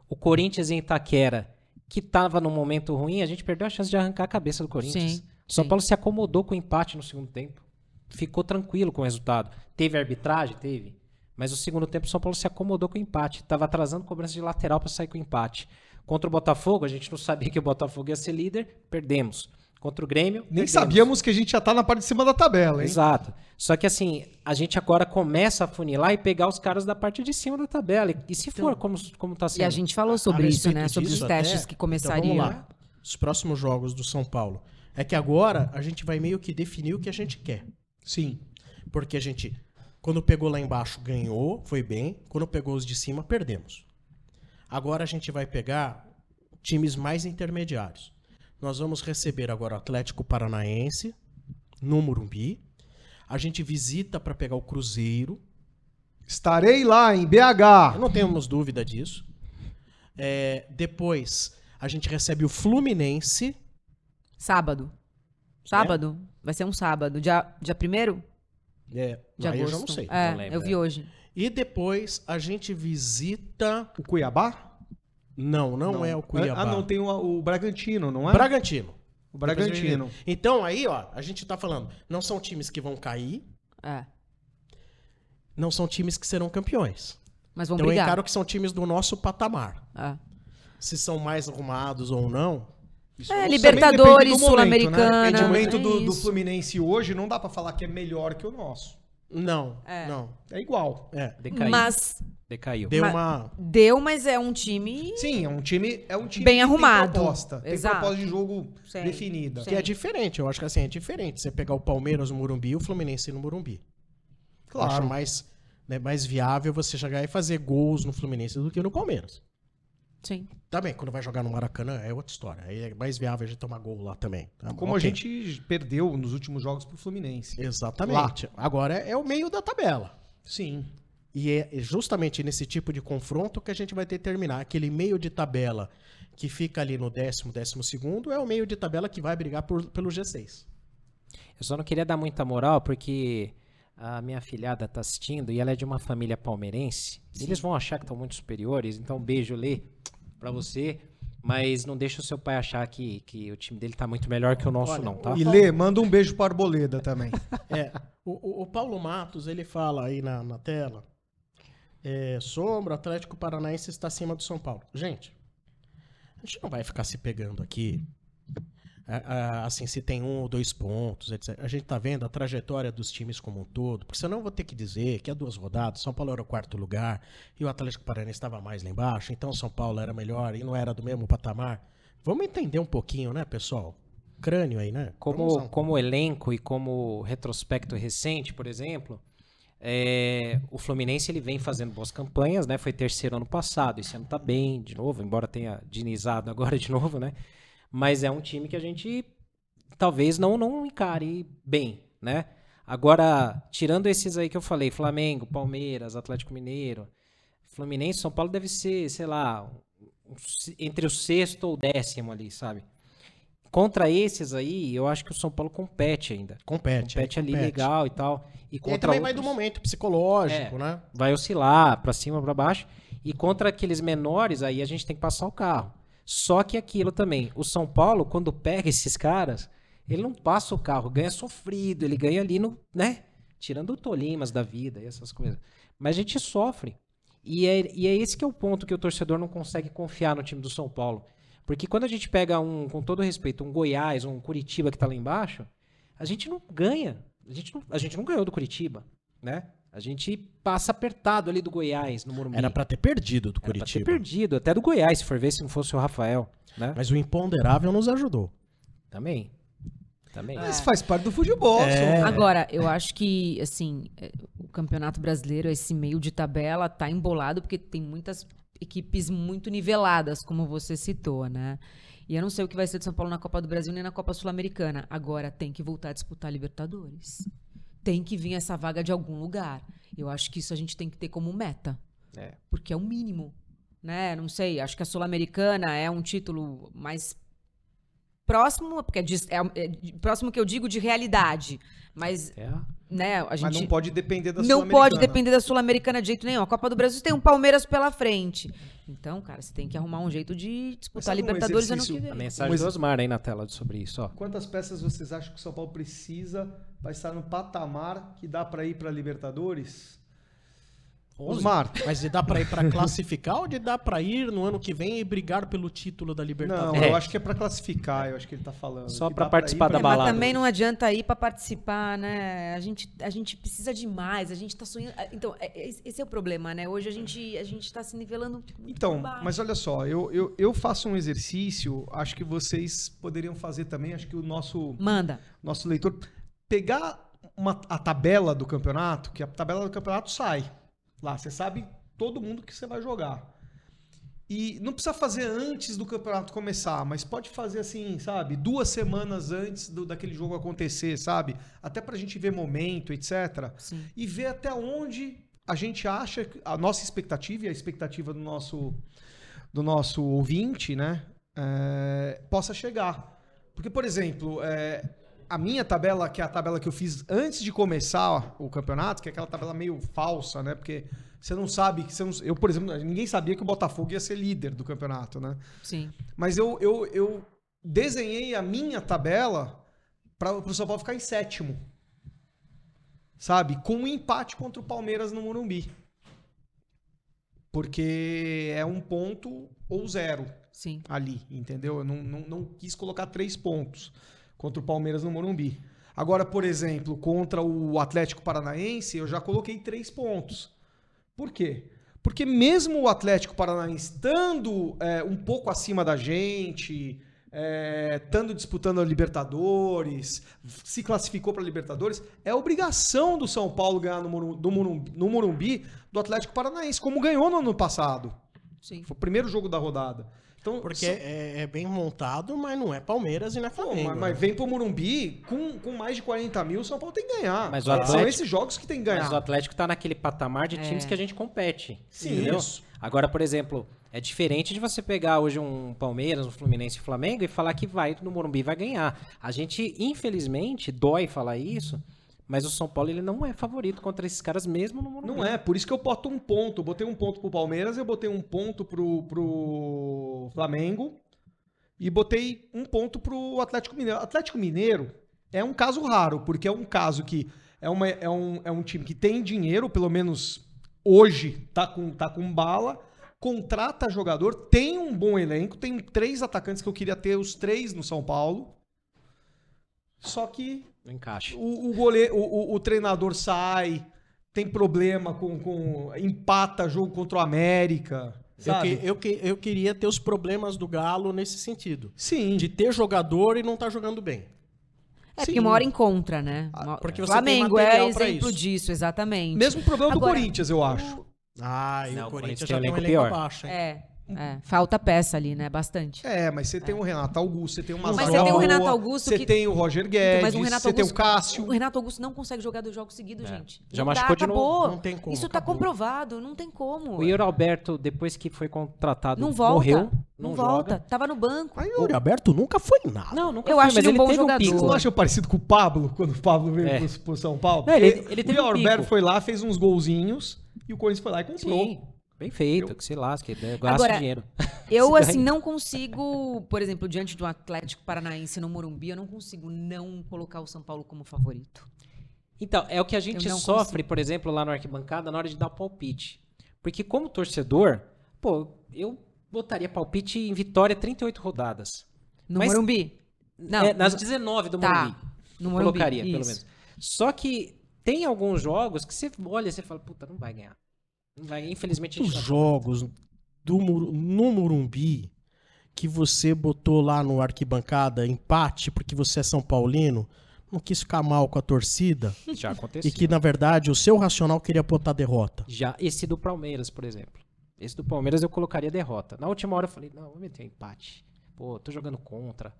O Corinthians em Itaquera, que tava num momento ruim, a gente perdeu a chance de arrancar a cabeça do Corinthians. Sim, o São sim. Paulo se acomodou com o empate no segundo tempo. Ficou tranquilo com o resultado. Teve arbitragem? Teve. Mas no segundo tempo o São Paulo se acomodou com o empate. Tava atrasando cobrança de lateral para sair com o empate. Contra o Botafogo, a gente não sabia que o Botafogo ia ser líder, perdemos. Contra o Grêmio, Nem perdemos. sabíamos que a gente já tá na parte de cima da tabela, hein? Exato. Só que assim, a gente agora começa a funilar e pegar os caras da parte de cima da tabela. E- E se for como, como tá sendo? E a gente falou sobre A isso, né? Sobre os testes até, que Então começariam. vamos lá. Os próximos jogos do São Paulo. É que agora a gente vai meio que definir o que a gente quer. Sim. Porque a gente, quando pegou lá embaixo, ganhou, foi bem. Quando pegou os de cima, perdemos. Agora a gente vai pegar times mais intermediários. Nós vamos receber agora o Atlético Paranaense no Morumbi. A gente visita para pegar o Cruzeiro. Estarei lá em BH. Não temos dúvida disso. É, depois a gente recebe o Fluminense. Sábado. Sábado? Vai ser um sábado. Dia, dia 1 É, de agosto. eu já não sei. É, Não lembro, eu vi é. hoje. E depois a gente visita. O Cuiabá? Não, não, é o Cuiabá. Ah, não, tem o, o Bragantino, não é? Bragantino. O Bragantino. Então aí, ó, a gente tá falando, não são times que vão cair, É. não são times que serão campeões. Mas vão então eu brigar. encaro que são times do nosso patamar. É. Se são mais arrumados ou não, isso eu É, não. Libertadores, Sul-Americana, Né? O momento é do, do. Fluminense hoje não dá pra falar que é melhor que o nosso. Não, É. não. É igual. É. Decaiu. Mas Decaiu. Deu Mas- uma. deu, mas é um time. Sim, é um time, é um time Bem que arrumado. Tem proposta, tem Exato. proposta de jogo Sim. definida. Que é diferente, eu acho que assim, é diferente você pegar o Palmeiras no Morumbi e o Fluminense no Morumbi. Eu acho Claro. mais, né, mais viável você chegar e fazer gols no Fluminense do que no Palmeiras. Sim. Também, quando vai jogar no Maracanã, é outra história. Aí é mais viável a gente tomar gol lá também. tá? Como a Ok. gente perdeu nos últimos jogos pro Fluminense. Exatamente. Agora é, é o meio da tabela. Sim. E é justamente nesse tipo de confronto que a gente vai determinar. Aquele meio de tabela que fica ali no décimo, décimo segundo, é o meio de tabela que vai brigar por- pelo G6. Eu só não queria dar muita moral porque a minha filhada tá assistindo e ela é de uma família palmeirense. Eles vão achar que estão muito superiores, então um beijo, Lê, pra você. Mas não deixa o seu pai achar que, que o time dele tá muito melhor que o nosso, Olha, não, tá? E Lê, manda um beijo pro Arboleda também. É, o, o- o Paulo Matos, ele fala aí na, na tela, é, Sombra, Atlético Paranaense está acima do São Paulo. Gente, a gente não vai ficar se pegando aqui, assim, se tem um ou dois pontos, etc. A gente tá vendo a trajetória dos times como um todo, porque senão eu vou ter que dizer que há duas rodadas, São Paulo era o quarto lugar e o Atlético Paranaense estava mais lá embaixo, então São Paulo era melhor e não era do mesmo patamar. Vamos entender um pouquinho, né, pessoal? Crânio aí, né? Como, um- como elenco e como retrospecto recente, por exemplo, é, o Fluminense ele vem fazendo boas campanhas, né? Foi terceiro ano passado, esse ano tá bem de novo, embora tenha dinizado agora de novo, né? Mas é um time que a gente talvez não, não encare bem, né? Agora, tirando esses aí que eu falei, Flamengo, Palmeiras, Atlético Mineiro, Fluminense, São Paulo deve ser, sei lá, entre o sexto ou décimo ali, sabe? Contra esses aí, eu acho que o São Paulo compete ainda. Compete. Compete é, ali compete. legal e tal. E E contra também vai do outros, momento psicológico, É. né? vai oscilar pra cima, pra baixo. E contra aqueles menores, aí a gente tem que passar o carro. Só que aquilo também, o São Paulo, quando pega esses caras, ele não passa o carro, ganha sofrido, ele ganha ali no, né? Tirando o Tolimas da vida e essas coisas. Mas a gente sofre. E é, e é esse que é o ponto que o torcedor não consegue confiar no time do São Paulo. Porque quando a gente pega um, com todo respeito, um Goiás, um Curitiba que tá lá embaixo, a gente não ganha. A gente não, a gente não ganhou do Curitiba, né? A gente passa apertado ali do Goiás, no Morumbi. Era pra ter perdido do Era pra ter Curitiba. perdido, até do Goiás, se for ver, se não fosse o Rafael, né? Mas o imponderável nos ajudou. Também. Também. Mas faz parte do futebol. É. Agora, eu acho que, assim, é, o Campeonato Brasileiro, esse meio de tabela, tá embolado porque tem muitas equipes muito niveladas, como você citou, né? E eu não sei o que vai ser de São Paulo na Copa do Brasil nem na Copa Sul-Americana. Agora tem que voltar a disputar a Libertadores. Tem que vir essa vaga de algum lugar. Eu acho que isso a gente tem que ter como meta. É. Porque é o mínimo. Né? Não sei, acho que a Sul-Americana é um título mais próximo, porque é, de- é- é próximo que eu digo de realidade. Mas, É. né, a gente Mas não pode depender da não Sul-Americana. pode depender da Sul-Americana de jeito nenhum. A Copa do Brasil tem um Palmeiras pela frente. Então, cara, você tem que arrumar um jeito de disputar a um Libertadores ano exercício- que A vem. mensagem Mas- do Osmar aí na tela sobre isso, ó. Quantas peças vocês acham que o São Paulo precisa para estar no patamar que dá para ir para Libertadores? Osmar. Mas de dá pra ir pra classificar ou de dá pra ir no ano que vem e brigar pelo título da Não, Libertadores? É. eu acho que é para classificar, eu acho que ele tá falando. Só pra dá participar ir da É, pra- mas balada. também não adianta ir pra participar, né? A gente, a gente precisa de mais, a gente tá sonhando. Então, é- é- esse é o problema, né? Hoje a gente, a gente tá se nivelando muito Então, mas olha só, eu, eu, eu faço um exercício, acho que vocês poderiam fazer também, acho que o nosso, Manda. nosso leitor pegar uma, a tabela do campeonato, que a tabela do campeonato sai. Lá, você sabe todo mundo que você vai jogar. E não precisa fazer antes do campeonato começar, mas pode fazer assim, sabe? Duas semanas antes do, daquele jogo acontecer, sabe? Até pra gente ver momento, etc. Sim. E ver até onde a gente acha, que- a nossa expectativa e a expectativa do nosso, do nosso ouvinte, né? é, possa chegar. Porque, por exemplo, é, a minha tabela, que é a tabela que eu fiz antes de começar o campeonato, que é aquela tabela meio falsa, né? Porque você não sabe. Você não- eu, por exemplo, ninguém sabia que o Botafogo ia ser líder do campeonato, né? Sim. Mas eu, eu, eu desenhei a minha tabela para o São Paulo ficar em sétimo. Sabe? Com um empate contra o Palmeiras no Morumbi. Porque é um ponto ou zero Sim. ali, entendeu? Eu não, não, não quis colocar três pontos contra o Palmeiras no Morumbi. Agora, por exemplo, contra o Atlético Paranaense, eu já coloquei três pontos. Por quê? Porque mesmo o Atlético Paranaense estando é, um pouco acima da gente, é, estando disputando a Libertadores, se classificou para a Libertadores, é obrigação do São Paulo ganhar no Moru- do Morumbi, no Morumbi do Atlético Paranaense, como ganhou no ano passado. Sim. Foi o primeiro jogo da rodada. Então, Porque são- é, é bem montado, mas não é Palmeiras e não é Pô, Flamengo. mas, mas né? vem pro Morumbi com, com mais de 40 mil, o São Paulo tem que ganhar. Mas o São Atlético- esses jogos que tem que Mas o ganhar. Atlético tá naquele patamar de times É. que a gente compete. Sim, entendeu? isso. Agora, por exemplo, é diferente de você pegar hoje um Palmeiras, um Fluminense e Flamengo e falar que vai no Morumbi vai ganhar. A gente, infelizmente, dói falar isso, mas o São Paulo ele não é favorito contra esses caras mesmo no Morumbi. Não é, por isso que eu boto um ponto. Eu botei um ponto pro Palmeiras, eu botei um ponto pro, pro Flamengo e botei um ponto pro Atlético Mineiro. Atlético Mineiro é um caso raro, porque é um caso que é, uma, é, um, é um time que tem dinheiro, pelo menos hoje tá com, tá com bala, contrata jogador, tem um bom elenco, tem três atacantes que eu queria ter os três no São Paulo. Só que Não encaixa. o, o, goleiro, o, o- o treinador sai, tem problema com, com. empata jogo contra o América. Eu, Sabe? que- eu, que- eu queria ter os problemas do Galo nesse sentido. Sim. De ter jogador e não tá jogando bem. É Sim. porque uma hora encontra, né? Porque você tem Flamengo é exemplo isso. disso, exatamente. Mesmo problema Agora, do Corinthians, eu acho. Ah, e Não, o o Corinthians já tem um elenco elenco pior. abaixo, hein? É, é. Falta peça ali, né? Bastante. É, mas você tem o Renato Augusto, você tem o Mas Mazzola, você tem o Renato Augusto Você que- tem o Roger Então, Guedes, mas o Renato você Augusto, tem o Cássio. O Renato Augusto não consegue jogar dois jogos seguidos, gente. Já Não dá, machucou de novo. acabou. Não tem como, Isso tá acabou. comprovado, não tem como. O Yuri Alberto, depois que foi contratado, não volta. morreu. não Não, volta. joga. Tava no banco. Mas o Yuri Alberto nunca foi nada. Não, nunca Eu foi, acho mas ele um bom teve jogador. pico. Vocês não acham parecido com o Pablo, quando o Pablo veio É. pro, pro São Paulo? Não, ele- ele o teve um Yuri Alberto foi lá, fez uns golzinhos e o Corinthians foi lá e comprou. Sim, bem feito, que se lasque, né? gasta Agora, dinheiro. Eu, assim, não consigo, por exemplo, diante do Atlético Paranaense no Morumbi, eu não consigo não colocar o São Paulo como favorito. Então, é o que a gente Eu sofre, por exemplo, lá no arquibancada, na hora de dar o palpite. Porque como torcedor, pô, eu botaria palpite em vitória 38 rodadas. No Mas- Morumbi? Não. É, nas no- 19 do Tá, Morumbi. no Morumbi, Colocaria, pelo isso. menos. Só que tem alguns jogos que você olha e você fala, puta, não vai ganhar. Infelizmente Os não- jogos do, no Morumbi que você botou lá no arquibancada empate porque você é São Paulino, não quis ficar mal com a torcida Já aconteceu. e que, na verdade, o seu racional queria botar derrota? Já esse do Palmeiras, por exemplo. Esse do Palmeiras eu colocaria derrota. Na última hora eu falei, não, vou meter um empate. Pô, tô jogando contra.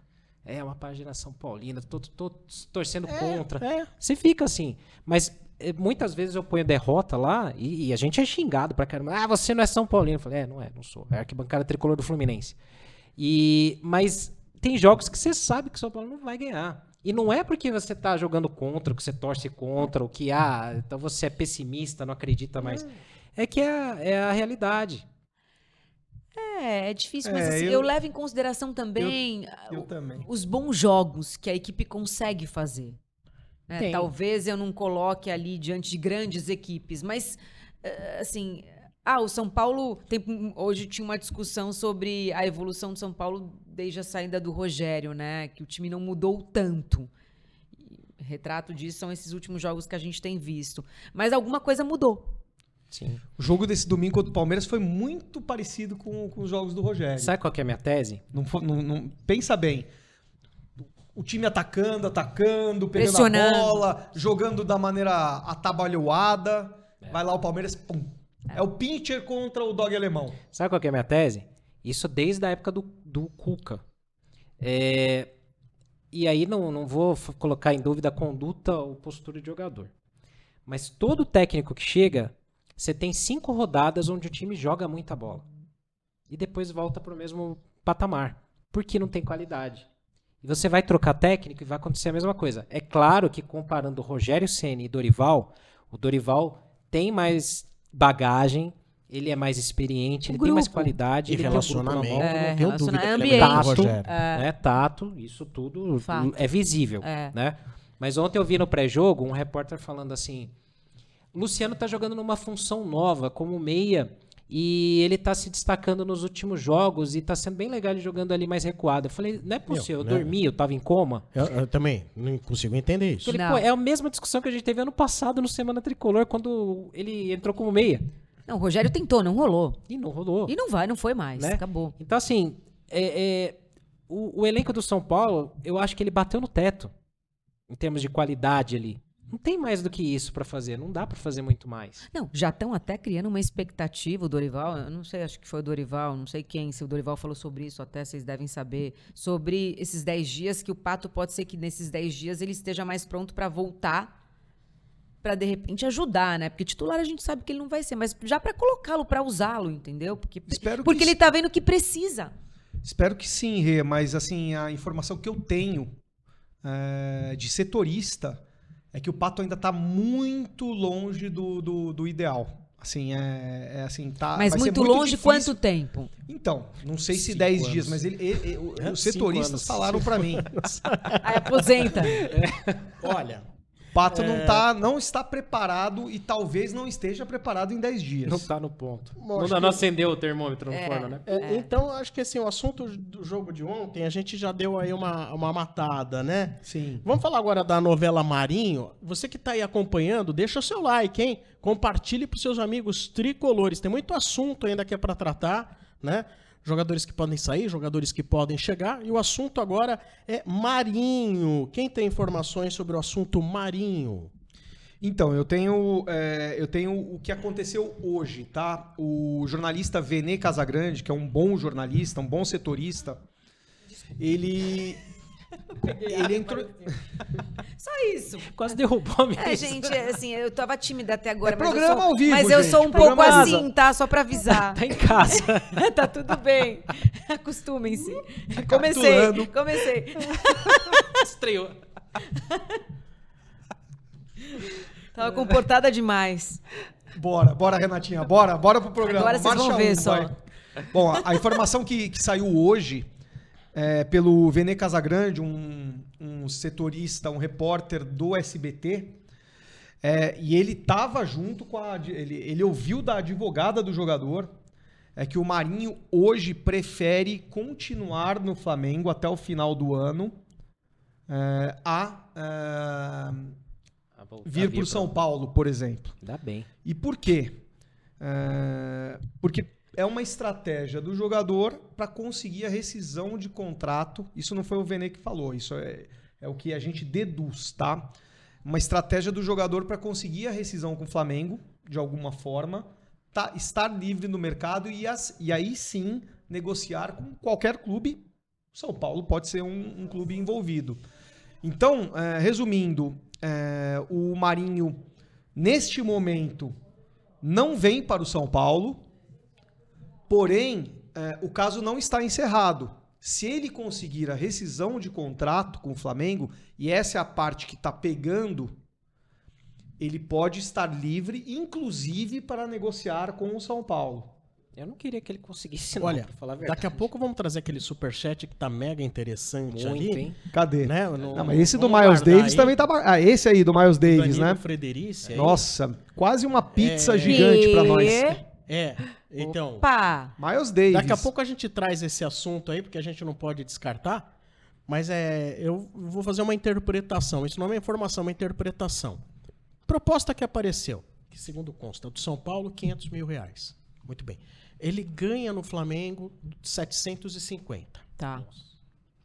É uma página São Paulina, tô, tô torcendo contra. É, Você fica assim. Mas muitas vezes eu ponho derrota lá e, e a gente é xingado pra caramba. Ah, você não é São Paulino. Eu falei, é, não é, não sou. É arquibancada tricolor do Fluminense. E, mas tem jogos que você sabe que o São Paulo não vai ganhar. E não é porque você tá jogando contra, que você torce contra, ou que, ah, então você é pessimista, não acredita mais. É que é, a- é a realidade. É, é difícil, mas É, assim, eu... eu- levo em consideração também ah, Eu o- também. os bons jogos que a equipe consegue fazer. Né? Tem. Talvez eu não coloque ali diante de grandes equipes, mas eh, assim, ah, o São Paulo tem, hoje tinha uma discussão sobre a evolução do São Paulo desde a saída do Rogério, né? Que o time não mudou tanto. Retrato disso são esses últimos jogos que a gente tem visto. Mas alguma coisa mudou. Sim. O jogo desse domingo contra o Palmeiras foi muito parecido com, com os jogos do Rogério. Sabe qual que é a minha tese? Não, não- não- pensa bem. O time atacando, atacando, pegando a bola, jogando da maneira atabalhoada. Vai lá o Palmeiras, pum. É o pitcher contra o dog alemão. Sabe qual que é a minha tese? Isso desde a época do, do Cuca. É, e aí não, não vou colocar em dúvida a conduta ou postura de jogador. Mas todo técnico que chega, você tem cinco rodadas onde o time joga muita bola. E depois volta para o mesmo patamar. Porque não tem qualidade. E você vai trocar técnico e vai acontecer a mesma coisa. É claro que comparando Rogério Ceni e Dorival, o Dorival tem mais bagagem, ele é mais experiente, O ele tem mais grupo. qualidade, E ele tem um grupo na relacionamento, mão, É, não tenho dúvida ele é ambiente. Tato. Rogério. né? Tato, isso tudo Fato. é visível, É. né? Mas ontem eu vi no pré-jogo um repórter falando assim: Luciano tá jogando numa função nova como meia e ele tá se destacando nos últimos jogos e tá sendo bem legal ele jogando ali mais recuado. Eu falei, não é possível, eu né? dormi, eu tava em coma. Eu, eu também não consigo entender isso. Eu falei, Não. pô, é a mesma discussão que a gente teve ano passado no Semana Tricolor, quando ele entrou como meia. Não, o Rogério tentou, não rolou. E não rolou. E não vai, não foi mais. Né? Acabou. Então, assim, é- é, o, o elenco do São Paulo, eu acho que ele bateu no teto, em termos de qualidade ali. Não tem mais do que isso pra fazer, não dá pra fazer muito mais. Não, já estão até criando uma expectativa, o Dorival, eu não sei, acho que foi o Dorival, não sei quem, se o Dorival falou sobre isso, até vocês devem saber, sobre esses 10 dias, que o Pato pode ser que nesses 10 dias ele esteja mais pronto para voltar, para de repente ajudar, né? Porque titular a gente sabe que ele não vai ser, mas já para colocá-lo, para usá-lo, entendeu? Porque, Espero que porque ele isso- tá vendo que precisa. Espero que sim, Rê, mas assim, a informação que eu tenho é, de setorista é que o Pato ainda tá muito longe do, do, do ideal. Assim, é, é assim, tá. mas vai ser muito, longe difícil. quanto tempo? Então, não sei se Cinco 10 anos. dias, mas ele, ele- ele- É, os cinco setoristas anos. falaram pra mim. Aí aposenta. Olha, O Pato não, tá, não está preparado e talvez não esteja preparado em 10 dias. Não tá no ponto. Bom, Não, que- não acendeu o termômetro no É. forno, né? é, então acho que assim, o assunto do jogo de ontem, a gente já deu aí uma, uma matada, né? Sim. Vamos falar agora da novela Marinho. Você que está aí acompanhando, deixa o seu like, hein? Compartilhe para seus amigos tricolores. Tem muito assunto ainda que é para tratar, né? Jogadores que podem sair, jogadores que podem chegar. E o assunto agora é Marinho. Quem tem informações sobre o assunto Marinho? Então, eu tenho, é, eu tenho o que aconteceu hoje, tá? O jornalista Vene Casagrande, que é um bom jornalista, um bom setorista, ele. ele entrou. Só isso. Quase derrubou a mesa. É, gente, é, assim, eu tava tímida até agora, É mas eu programa sou, ao vivo, mas eu gente, sou um programa pouco assim, tá? Só pra avisar. Tá em casa. tá tudo bem. Acostumem-se. Comecei, Recapitulando. comecei. Estreou. Tava comportada demais. Bora, bora, Renatinha, bora, bora pro programa. Agora vocês vão ver um, só. vai. Bom, a, a informação que, que saiu hoje é, pelo Vene Casagrande, um, um setorista, um repórter do SBT, é, e ele tava junto com a. Ele, ele ouviu da advogada do jogador é que o Marinho hoje prefere continuar no Flamengo até o final do ano é, a é, vir para o São Paulo, por exemplo. Dá bem. E por quê? É, porque é uma estratégia do jogador para conseguir a rescisão de contrato. Isso não foi o Vene que falou, isso é, é o que a gente deduz, tá? Uma estratégia do jogador para conseguir a rescisão com o Flamengo, de alguma forma, tá, estar livre no mercado e, as- e aí sim negociar com qualquer clube. São Paulo pode ser um, um clube envolvido. Então, eh, resumindo, eh, o Marinho, neste momento, não vem para o São Paulo, porém, eh, o caso não está encerrado. Se ele conseguir a rescisão de contrato com o Flamengo, e essa é a parte que está pegando, ele pode estar livre, inclusive para negociar com o São Paulo. Eu não queria que ele conseguisse, não, Olha, pra falar a verdade. daqui a pouco vamos trazer aquele superchat que tá mega interessante Muito, ali. hein? Cadê? Né? Não, mas esse do Miles Davis aí. também tá. Ah, esse aí do Miles Davis, Danilo né? Frederici. aí. Nossa, quase uma pizza É. gigante pra nós. É, então... Opa! Miles Davis. Daqui a pouco a gente traz esse assunto aí, porque a gente não pode descartar. Mas é, eu vou fazer uma interpretação. Isso não é uma informação, é uma interpretação. Proposta que apareceu, que segundo consta, do São Paulo, 500 mil reais. Muito bem. Ele ganha no Flamengo 750, Tá.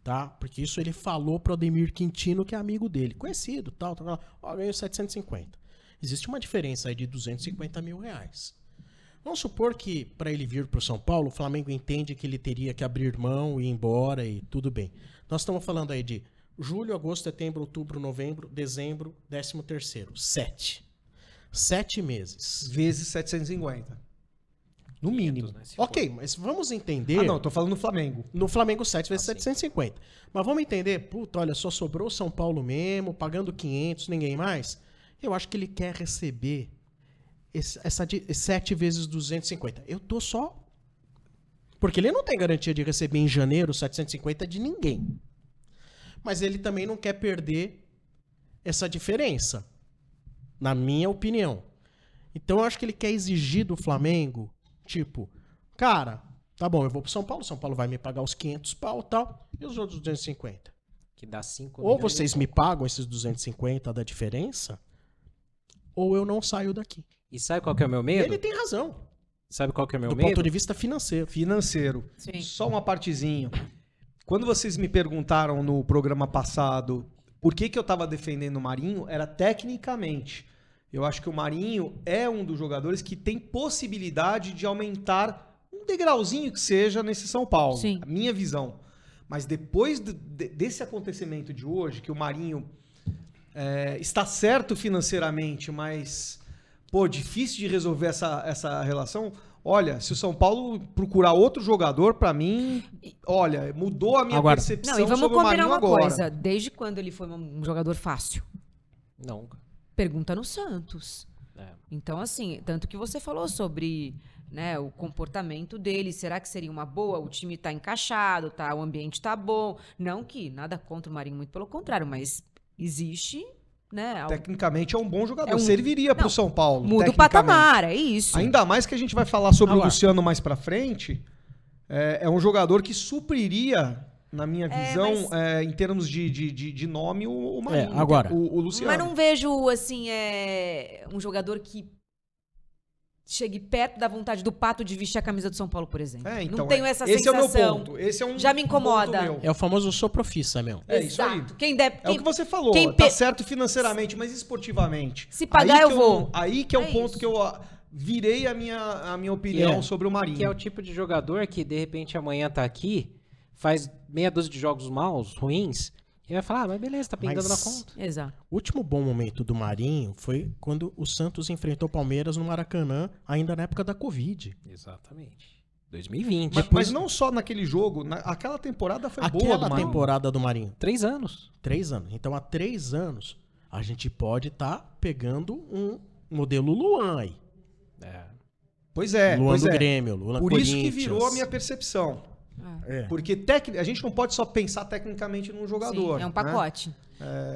tá? Porque isso ele falou pro Ademir Quintino, que é amigo dele, conhecido, tal, tal, tal. Ó, ganhou 750. Existe uma diferença aí de 250 mil reais. Vamos supor que para ele vir para o São Paulo, o Flamengo entende que ele teria que abrir mão e ir embora e tudo bem. Nós estamos falando aí de julho, agosto, setembro, outubro, novembro, dezembro, décimo terceiro. Sete. Sete meses. Vezes 750. No mínimo. 500, né, Ok, mas vamos entender. Ah, não, tô falando no Flamengo. No Flamengo 7 vezes Ah, sim. 750. Mas vamos entender, puta, olha, só sobrou São Paulo mesmo, pagando 500, ninguém mais. Eu acho que ele quer receber essa de 7 vezes 250. Eu tô só. Porque ele não tem garantia de receber em janeiro 750 de ninguém. Mas ele também não quer perder essa diferença. Na minha opinião. Então eu acho que ele quer exigir do Flamengo, tipo, cara, tá bom, eu vou pro São Paulo, São Paulo vai me pagar os 500 pau e tal, e os outros 250. Que dá 5 Ou vocês me pagam esses 250 da diferença, ou eu não saio daqui. E sabe qual que é o meu medo? ele tem razão, Sabe qual que é o meu do medo? ponto de vista financeiro. Financeiro. Sim. Só uma partezinha. Quando vocês me perguntaram no programa passado por que, que eu estava defendendo o Marinho, era tecnicamente. Eu acho que o Marinho é um dos jogadores que tem possibilidade de aumentar um degrauzinho que seja nesse São Paulo. Sim. A minha visão. Mas depois do- de- desse acontecimento de hoje, que o Marinho é, está certo financeiramente, mas pô, difícil de resolver essa, essa relação. Olha, se o São Paulo procurar outro jogador, pra mim, olha, mudou a minha Agora- percepção Não, e vamos sobre o Marinho uma agora. coisa. Desde quando ele foi um jogador fácil? Não. Pergunta no Santos. É. Então, assim, tanto que você falou sobre né, o comportamento dele, será que seria uma boa? O time tá encaixado, tá, o ambiente tá bom. Não que nada contra o Marinho, muito pelo contrário, mas existe, né? Tecnicamente é um bom jogador. É um- Serviria pro Não, São Paulo. Muda o patamar, é isso. Ainda mais que a gente vai falar sobre o Luciano mais pra frente. É, é um jogador que supriria, na minha É, visão, mas- é, em termos de, de, de, de nome, o, o Marinho. É, agora- O, o Luciano. Mas não vejo, assim, é, um jogador que chegue perto da vontade do Pato de vestir a camisa do São Paulo, por exemplo. É, então, não tenho é. essa Esse sensação. é o meu ponto. Esse é um Já me incomoda. ponto meu. É o famoso sou profissa, meu. É isso aí. Exato. Quem der, É o quem- que você falou, quem tá pe- certo financeiramente, mas esportivamente. Se pagar, Aí que eu vou. Aí que é o É ponto isso. que eu virei a minha, a minha opinião É. sobre o Marinho. Que é o tipo de jogador que, de repente, amanhã tá aqui, faz meia dúzia de jogos maus, ruins, e vai falar, ah, mas beleza, tá pingando Mas- na conta. Exato. O último bom momento do Marinho foi quando o Santos enfrentou o Palmeiras no Maracanã, ainda na época da Covid. Exatamente. 2020. Mas, depois- mas não só naquele jogo, na- aquela temporada foi boa Aquela do Marinho. temporada do Marinho, Três anos. três anos. Então, há três anos, a gente pode estar pegando um modelo Luan aí. É. Pois é, Luan pois do é. Grêmio, Luan Por isso que virou a minha percepção. É. Porque tec... a gente não pode só pensar tecnicamente num jogador. Sim, é um né? pacote.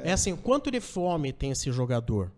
É assim, quanto de fome tem esse jogador?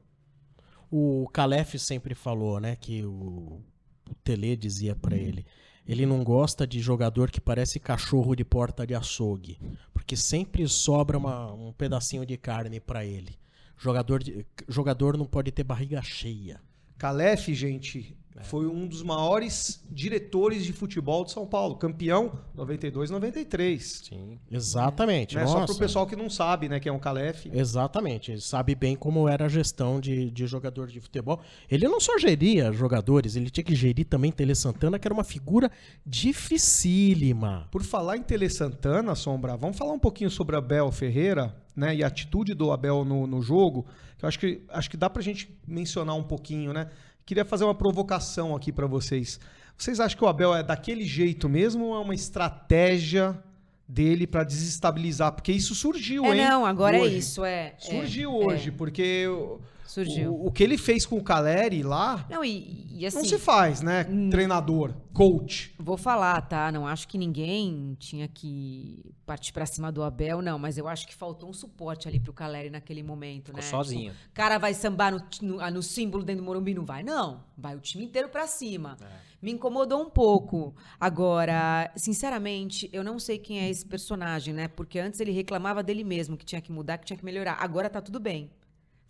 O Calef sempre falou, né, que o, o Tele dizia pra ele, ele não gosta de jogador que parece cachorro de porta de açougue, porque sempre sobra uma- um pedacinho de carne pra ele. Jogador, de- jogador não pode ter barriga cheia. Calef, gente, Foi um dos maiores diretores de futebol de São Paulo, campeão 92, 93. Sim. Exatamente. Né? Só nossa. pro pessoal que não sabe, né, que é um Calef. Exatamente. Ele sabe bem como era a gestão de, de jogador de futebol. Ele não só geria jogadores, ele tinha que gerir também Tele Santana, que era uma figura dificílima. Por falar em Tele Santana, Sombra, vamos falar um pouquinho sobre Abel Ferreira, né, e a atitude do Abel no, no jogo, que eu acho que, acho que dá pra gente mencionar um pouquinho, né? Queria fazer uma provocação aqui pra vocês. Vocês acham que o Abel é daquele jeito mesmo ou é uma estratégia dele pra desestabilizar? Porque isso surgiu, É, hein? não, agora é hoje. isso, é. Surgiu é, hoje, porque o, Surgiu. o, o que ele fez com o Caleri lá Não, e, e assim. não se faz, né? Treinador, coach. Vou falar, tá? Não acho que ninguém tinha que partir pra cima do Abel, não, mas eu acho que faltou um suporte ali pro Caleri naquele momento, Ficou né? sozinho. Tipo, o cara vai sambar no, no, ah, no símbolo dentro do Morumbi, não vai, não. Vai o time inteiro pra cima. Me incomodou um pouco. Agora, sinceramente, eu não sei quem é esse personagem, né? Porque antes ele reclamava dele mesmo, que tinha que mudar, que tinha que melhorar. Agora tá tudo bem.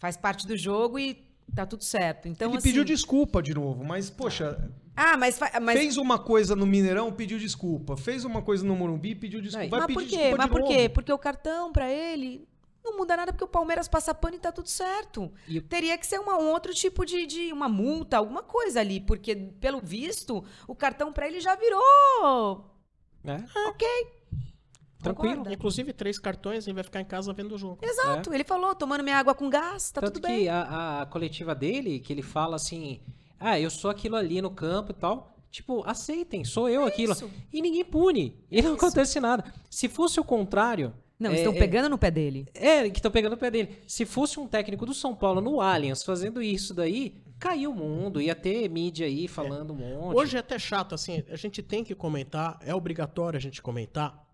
Faz parte do jogo e tá tudo certo. Então, ele assim, pediu desculpa de novo, mas, poxa, Ah, mas, mas fez uma coisa no Mineirão, pediu desculpa. Fez uma coisa no Morumbi, pediu desculpa. Vai mas pedir por quê? desculpa Mas de por novo. quê? Porque o cartão pra ele não muda nada porque o Palmeiras passa pano e tá tudo certo. E- Teria que ser uma, um outro tipo de, de uma multa, alguma coisa ali, porque pelo visto o cartão pra ele já virou. É. Ok. Tranquilo. Concorda? Inclusive, três cartões e vai ficar em casa vendo o jogo. Exato. Ele falou, tomando minha água com gás, tá Tanto tudo que bem. A, a coletiva dele, que ele fala assim, ah, eu sou aquilo ali no campo e tal. Tipo, aceitem, sou eu aquilo. isso. E ninguém pune. E não acontece nada. Se fosse o contrário. Não, é, estão é- pegando no pé dele. É, que estão pegando o pé dele. Se fosse um técnico do São Paulo no Allianz fazendo isso daí, caiu o mundo. Ia ter mídia aí falando um monte. Hoje é até chato, assim, a gente tem que comentar, é obrigatório a gente comentar,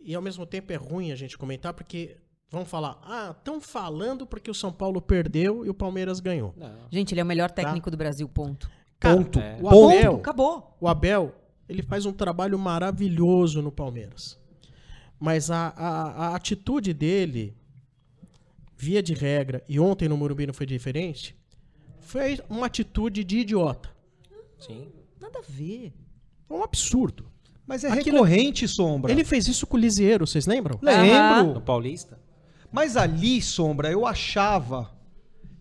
e ao mesmo tempo é ruim a gente comentar, porque vão falar, ah, estão falando porque o São Paulo perdeu e o Palmeiras ganhou. Não. Gente, ele é o melhor técnico do Brasil, ponto. Cara, Ponto. É. o Ponto. Abel, Acabou. o Abel, ele faz um trabalho maravilhoso no Palmeiras. Mas a, a, a atitude dele, via de regra, e ontem no Morumbi não foi diferente, foi uma atitude de idiota. Sim. Nada a ver. Um absurdo. Mas é Aquilo- recorrente, Sombra. Ele fez isso com o Lisieiro, vocês lembram? Lembro. No Paulista? Mas ali, Sombra, eu achava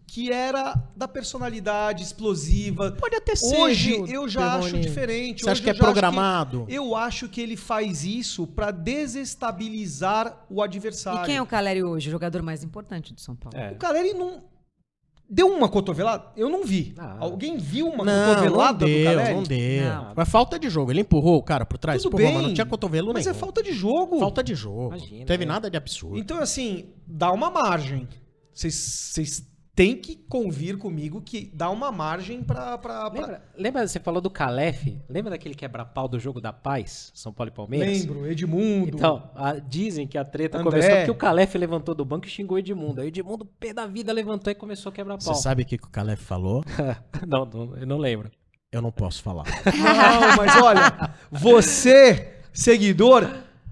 que era da personalidade explosiva. Pode até ser. Hoje viu, eu já acho Perrone? diferente. Você Hoje acha que é já acho programado? eu acho que ele faz isso pra desestabilizar o adversário. E quem é o Caleri hoje? O jogador mais importante do São Paulo. É. O Caleri não. Deu uma cotovelada? Eu não vi. Ah. Alguém viu uma Não, não cotovelada do deu, Caleri? não deu. Não. Mas falta de jogo. Ele empurrou o cara por trás. Tudo Empurrou, bem. mas não tinha cotovelo Mas nenhum. é falta de jogo. Falta de jogo. Imagina, Teve é. nada de absurdo. Então, assim, dá uma margem. Vocês- Têm que convir comigo que dá uma margem pra. pra. Lembra, lembra, você falou do Calef? Lembra daquele quebra-pau do jogo da paz? São Paulo e Palmeiras? Lembro, Edmundo. Então, a- dizem que a treta André. começou porque o Calef levantou do banco e xingou o Edmundo. Aí o Edmundo, pé da vida, levantou e começou a quebrar Você sabe o que que o Calef falou? não, não, eu não lembro. Eu não posso falar. Não, mas olha, você, seguidor,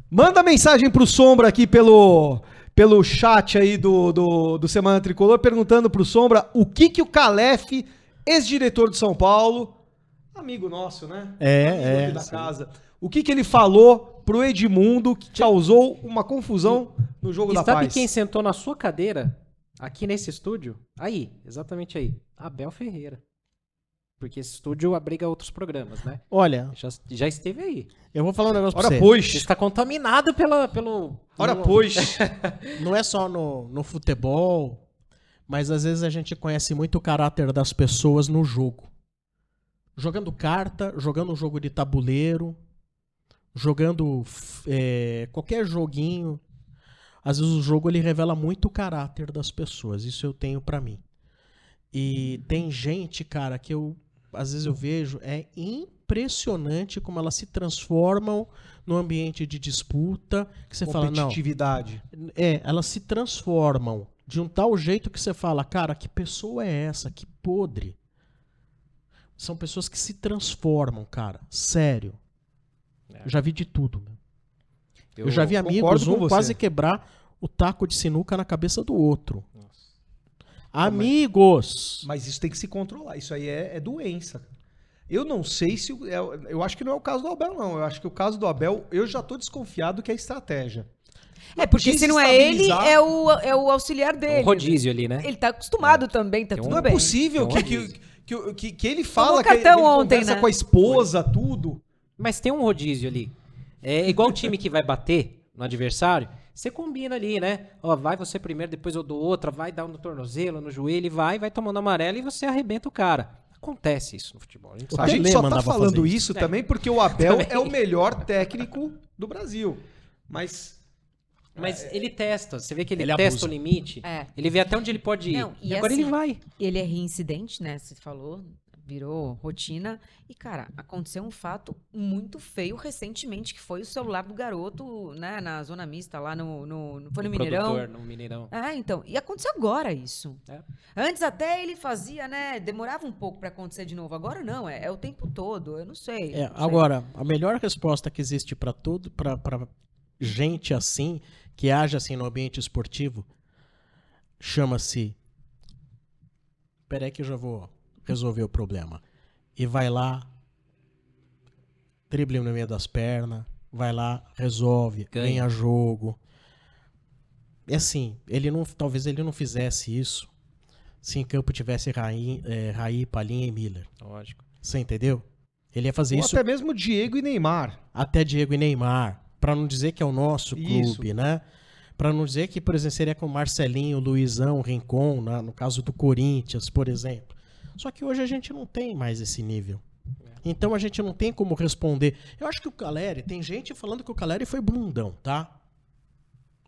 manda mensagem pro Sombra aqui pelo, pelo chat aí do, do, do Semana Tricolor, perguntando pro Sombra o que que o Calef, ex-diretor de São Paulo, amigo nosso, né? É, amigo é, aqui da sim. casa, o que que ele falou pro Edmundo que causou uma confusão no jogo E da sabe paz? quem sentou na sua cadeira, aqui nesse estúdio? Aí, exatamente aí. Abel Ferreira. Porque esse estúdio abriga outros programas, né? Olha, Já, já esteve aí. eu vou falar um negócio pra Ora você. Você pois, está contaminado pela, pelo... ora pelo- pois. Não é só no, no futebol, mas às vezes a gente conhece muito o caráter das pessoas no jogo. Jogando carta, jogando um jogo de tabuleiro, jogando é, qualquer joguinho. Às vezes o jogo ele revela muito o caráter das pessoas. Isso eu tenho pra mim. E tem gente, cara, que eu às vezes eu vejo é impressionante como elas se transformam no ambiente de disputa, que você fala, não, Competitividade. é, elas se transformam de um tal jeito que você fala, cara, que pessoa é essa? Que podre. São pessoas que se transformam, cara. Sério. Eu já vi de tudo. meu. Eu, já vi amigos, um quase quebrar o taco de sinuca na cabeça do outro. Nossa. Amigos! Mas isso tem que se controlar. Isso aí é, é doença. Eu não sei se. o- é o- Eu acho que não é o caso do Abel, não. Eu acho que o caso do Abel, eu já tô desconfiado que é estratégia. É, porque se não é ele, é o, é o auxiliar É dele. um rodízio ali, né? Ele tá acostumado também, tá Tem tudo um- Não é bem. possível um que, que, que, que, que ele fala que ele ontem, conversa né? com a esposa, tudo. Mas tem um rodízio ali. É igual o time que vai bater no adversário. Você combina ali, né? Ó, vai você primeiro, depois eu dou outra, vai dar um no tornozelo, no joelho, vai, vai tomando amarelo e você arrebenta o cara. Acontece isso no futebol. A gente O A sabe. gente só tá falando fazer isso também porque o Abel Também. é o melhor técnico do Brasil. Mas Mas ele testa, você vê que ele, Ele testa abusa. o limite, É. ele vê até onde ele pode ir. Não, e, e agora assim, ele vai. Ele é reincidente, né? Você falou, virou rotina. E, cara, aconteceu um fato muito feio recentemente, que foi o celular do garoto, né, na zona mista, lá no. no, no- foi no O Mineirão. produtor no Mineirão. É, então. E aconteceu agora isso. É. Antes até ele fazia, né? Demorava um pouco pra acontecer de novo. Agora não, é, é o tempo todo. Eu não sei. É, não sei. agora, a melhor resposta que existe para tudo, para gente assim, que age assim no ambiente esportivo, chama-se. Peraí que eu já vou resolver o problema. E vai lá, drible no meio das pernas, vai lá, resolve, Ganha. ganha jogo. É assim, ele não, talvez ele não fizesse isso se em campo tivesse Raí, é, Raí Palinha e Miller. Lógico. Você entendeu? Ele ia fazer ou isso até mesmo Diego e Neymar. até Diego e Neymar, Pra não dizer que é o nosso Isso. clube, né? Pra não dizer que, por exemplo, seria com Marcelinho, Luizão, Rincon, na- no caso do Corinthians, por exemplo. Só que hoje a gente não tem mais esse nível. Então a gente não tem como responder. Eu acho que o Caleri, tem gente falando que o Caleri foi bundão, tá?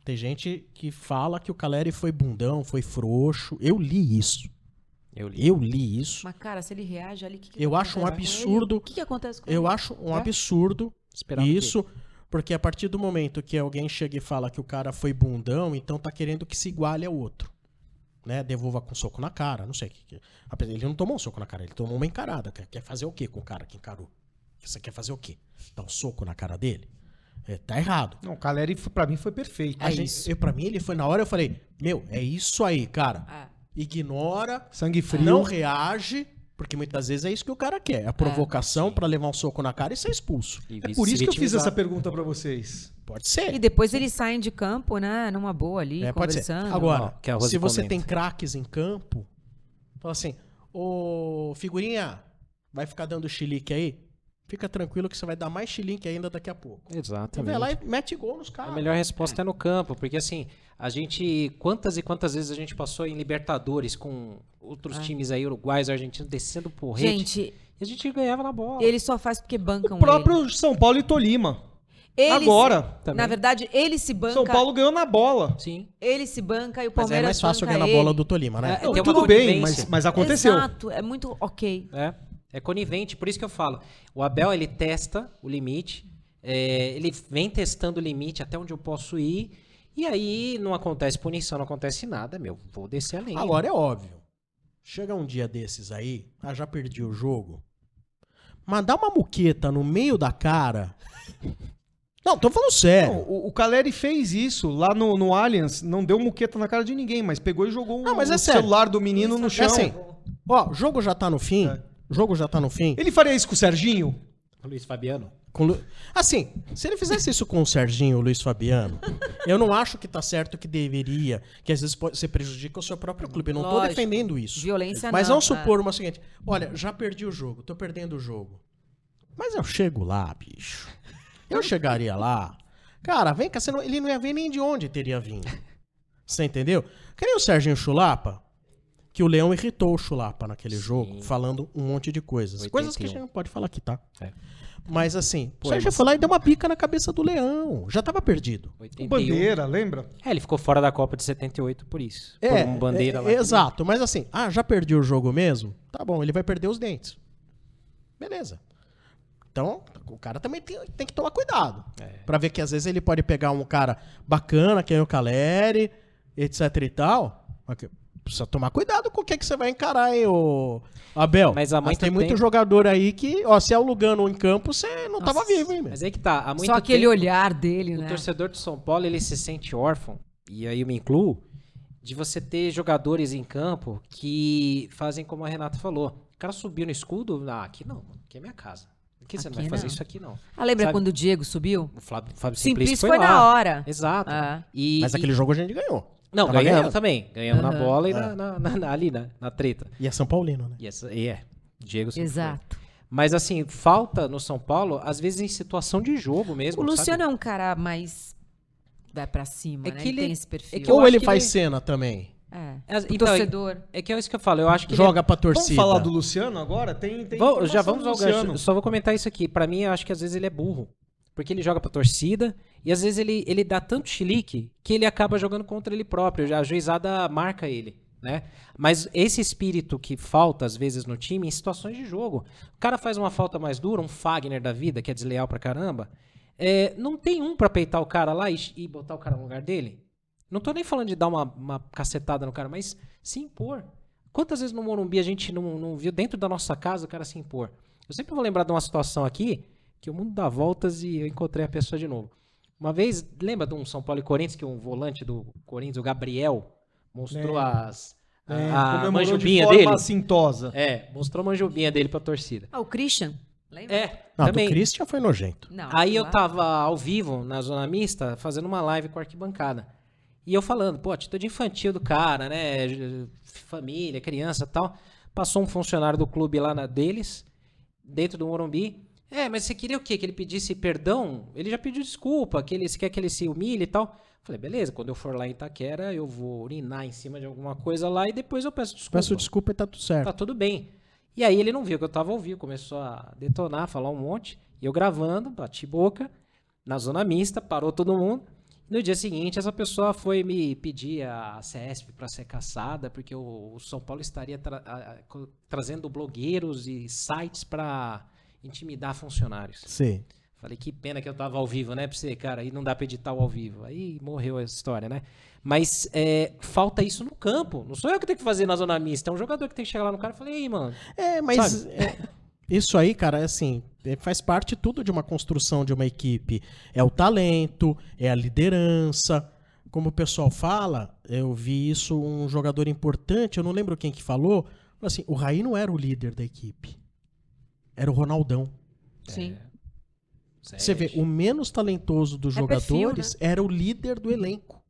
Tem gente que fala que o Caleri foi bundão, foi frouxo. Eu li isso. Eu li. Eu li isso. Mas, cara, se ele reage ali, o que, que Eu acho um absurdo. O que, que acontece com Eu ele? acho um É? absurdo Esperava isso, porque a partir do momento que alguém chega e fala que o cara foi bundão, então tá querendo que se iguale ao outro. Né? Devolva com soco na cara, não sei. o que que- Apesar- Ele não tomou um soco na cara, ele tomou uma encarada. Quer quer fazer o quê com o cara que encarou? Você quer fazer o quê? Dar um soco na cara dele? É, tá errado. Não, o Caleri, pra mim, foi perfeito. A gente, eu, pra mim, ele foi na hora, eu falei, meu, é isso aí, cara. Ah, Ignora, Sangue frio. não reage, porque muitas vezes é isso que o cara quer. A provocação pra levar um soco na cara e ser expulso. E É por isso que eu fiz essa pergunta pra vocês. Pode ser. E depois eles saem de campo, né? Numa boa ali, É, pode ser. conversando. Agora, Ó, se você comenta. tem craques em campo, fala assim, ô figurinha, vai ficar dando chilique aí? Fica tranquilo que você vai dar mais chilique ainda daqui a pouco. Você Exatamente. vai lá e mete gol nos A caras. melhor resposta é no campo, porque assim, a gente. Quantas e quantas vezes a gente passou em Libertadores com outros times aí, uruguais, argentinos, descendo porrete. Gente, e a gente ganhava na bola. ele só faz porque bancam O próprio São Paulo e Tolima. ele. Ele Agora. se-. Na verdade, ele se banca. São Paulo ganhou na bola. Sim. Ele se banca e o Mas Palmeiras é mais fácil ganhar na ele. bola do Tolima, né? É, Não, tem uma tudo bem, mas, mas aconteceu. Exato, é muito ok. É. É conivente, por isso que eu falo. O Abel, ele testa o limite, é, ele vem testando o limite até onde eu posso ir, e aí não acontece punição, não acontece nada, meu. Vou descer a lenha. Agora é óbvio. Chega um dia desses aí, ah, já perdi o jogo. Mas dá uma muqueta no meio da cara. Não, tô falando Não, sério. o, o Caleri fez isso lá no, no Allianz, não deu muqueta na cara de ninguém, mas pegou e jogou Não, mas o é sério. celular do menino no É chão. assim, ó, o jogo já tá no fim. É. O jogo já tá no fim. Ele faria isso com o Serginho? Luiz Fabiano. Com Lu- Assim, se ele fizesse isso com o Serginho, o Luiz Fabiano, eu não acho que tá certo que deveria, que às vezes pode, você prejudica o seu próprio clube. Eu não tô Lógico. defendendo isso. Violência Mas não, vamos é. supor uma seguinte: olha, já perdi o jogo, tô perdendo o jogo. Mas eu chego lá, bicho. Eu chegaria lá. Cara, vem cá, não- ele não ia ver nem de onde teria vindo. Você entendeu? Que nem o Serginho Chulapa, que o Leão irritou o Chulapa naquele jogo, falando um monte de coisas. Coisas que a 81. gente não pode falar aqui, tá? É. Mas assim, o Pô, Sérgio mas- foi lá e deu uma bica na cabeça do Leão. Já tava perdido. O 81. Bandeira, lembra? É, ele ficou fora da Copa de 78 por isso. É, por um bandeira é, lá. exato. Mas assim, ah, já perdi o jogo mesmo? Tá bom, ele vai perder os dentes. Beleza. Então, o cara também tem, tem que tomar cuidado. É. Pra ver que às vezes ele pode pegar um cara bacana, que é o Caleri, etc e tal. Mas Precisa tomar cuidado com o que, que você vai encarar aí, ô Abel. Mas a mãe tem muito jogador aí que, ó, se é o Lugano em campo, você não tava vivo, hein, meu? Mas aí que tá. Há muito Só aquele tempo, olhar dele, O né? torcedor de São Paulo, ele se sente órfão, e aí eu me incluo, de você ter jogadores em campo que fazem como a Renata falou. O cara subiu no escudo, ah, aqui não, aqui é minha casa. Aqui você não Aqui vai fazer não. isso aqui não. Ah, lembra Sabe? quando o Diego subiu? O Fábio, Fábio Simplício Simplício foi, foi, na hora. Exato. Ah. E, Mas e- aquele jogo a gente ganhou. Não, Tava ganhamos ganhando. também. Ganhamos na Aham. bola e É. na, na- na- na- ali, na, na treta. E é São Paulino, né? E, e é, Diego sempre foi. Exato. Mas assim, falta no São Paulo, às vezes em situação de jogo mesmo. O Luciano sabe? é um cara mais. Vai pra cima, É né? que ele, ele- tem esse perfil. é que Ou ele que faz ele- cena também. É. É, então, torcedor. É que é isso que eu falo. Eu acho que ele Joga pra torcida. Vamos falar do Luciano agora? Tem, tem Vamos- já vamos ao gancho. Só vou comentar isso aqui. Pra mim, eu acho que às vezes ele é burro. Porque ele joga pra torcida e às vezes ele, ele dá tanto chilique que ele acaba jogando contra ele próprio. Já A juizada marca ele, né? Mas esse espírito que falta às vezes no time em situações de jogo. O cara faz uma falta mais dura, um Fagner da vida, que é desleal pra caramba. é, não tem um pra peitar o cara lá e, e botar o cara no lugar dele? Não tô nem falando de dar uma, uma cacetada no cara, mas se impor. Quantas vezes no Morumbi a gente não, não viu dentro da nossa casa o cara se impor? Eu sempre vou lembrar de uma situação aqui que o mundo dá voltas e eu encontrei a pessoa de novo. Uma vez, lembra de um São Paulo e Corinthians que um volante do Corinthians, o Gabriel, mostrou Lembro. as a, É, a manjubinha de forma dele? assintosa. É, mostrou a manjubinha dele pra torcida. Ah, o Christian? Lembra? É, Não, também. do Christian foi nojento. Não, Aí eu lá- tava ao vivo na zona mista, fazendo uma live com a arquibancada. E eu falando, pô, atitude infantil do cara, né? Família, criança e tal. Passou um funcionário do clube lá na deles, dentro do Morumbi. É, mas você queria o quê? Que ele pedisse perdão? Ele já pediu desculpa, que ele você quer que ele se humilhe e tal. Falei, beleza, quando eu for lá em Itaquera, eu vou urinar em cima de alguma coisa lá e depois eu peço desculpa. Peço desculpa e tá tudo certo. Tá tudo bem. E aí ele não viu que eu tava vivo, começou a detonar, falar um monte. E eu gravando, bati boca, na zona mista, parou todo mundo. No dia seguinte, essa pessoa foi me pedir a CESP para ser caçada, porque o, São Paulo estaria tra- trazendo blogueiros e sites para intimidar funcionários. Sim. Falei, que pena que eu tava ao vivo, né, pra você, cara? Aí não dá pra editar o ao vivo. Aí morreu essa história, né? Mas é, falta isso no campo. Não sou eu que tenho que fazer na zona mista. É um jogador que tem que chegar lá no cara e falar, ei, mano. É, mas é, isso aí, cara, é assim, é, faz parte tudo de uma construção de uma equipe. É o talento, é a liderança. Como o pessoal fala, eu vi isso um jogador importante, eu não lembro quem que falou, falou assim, o Raí não era o líder da equipe. Era o Ronaldão. Sim. Você vê, o menos talentoso dos É perfil, jogadores era o líder do elenco.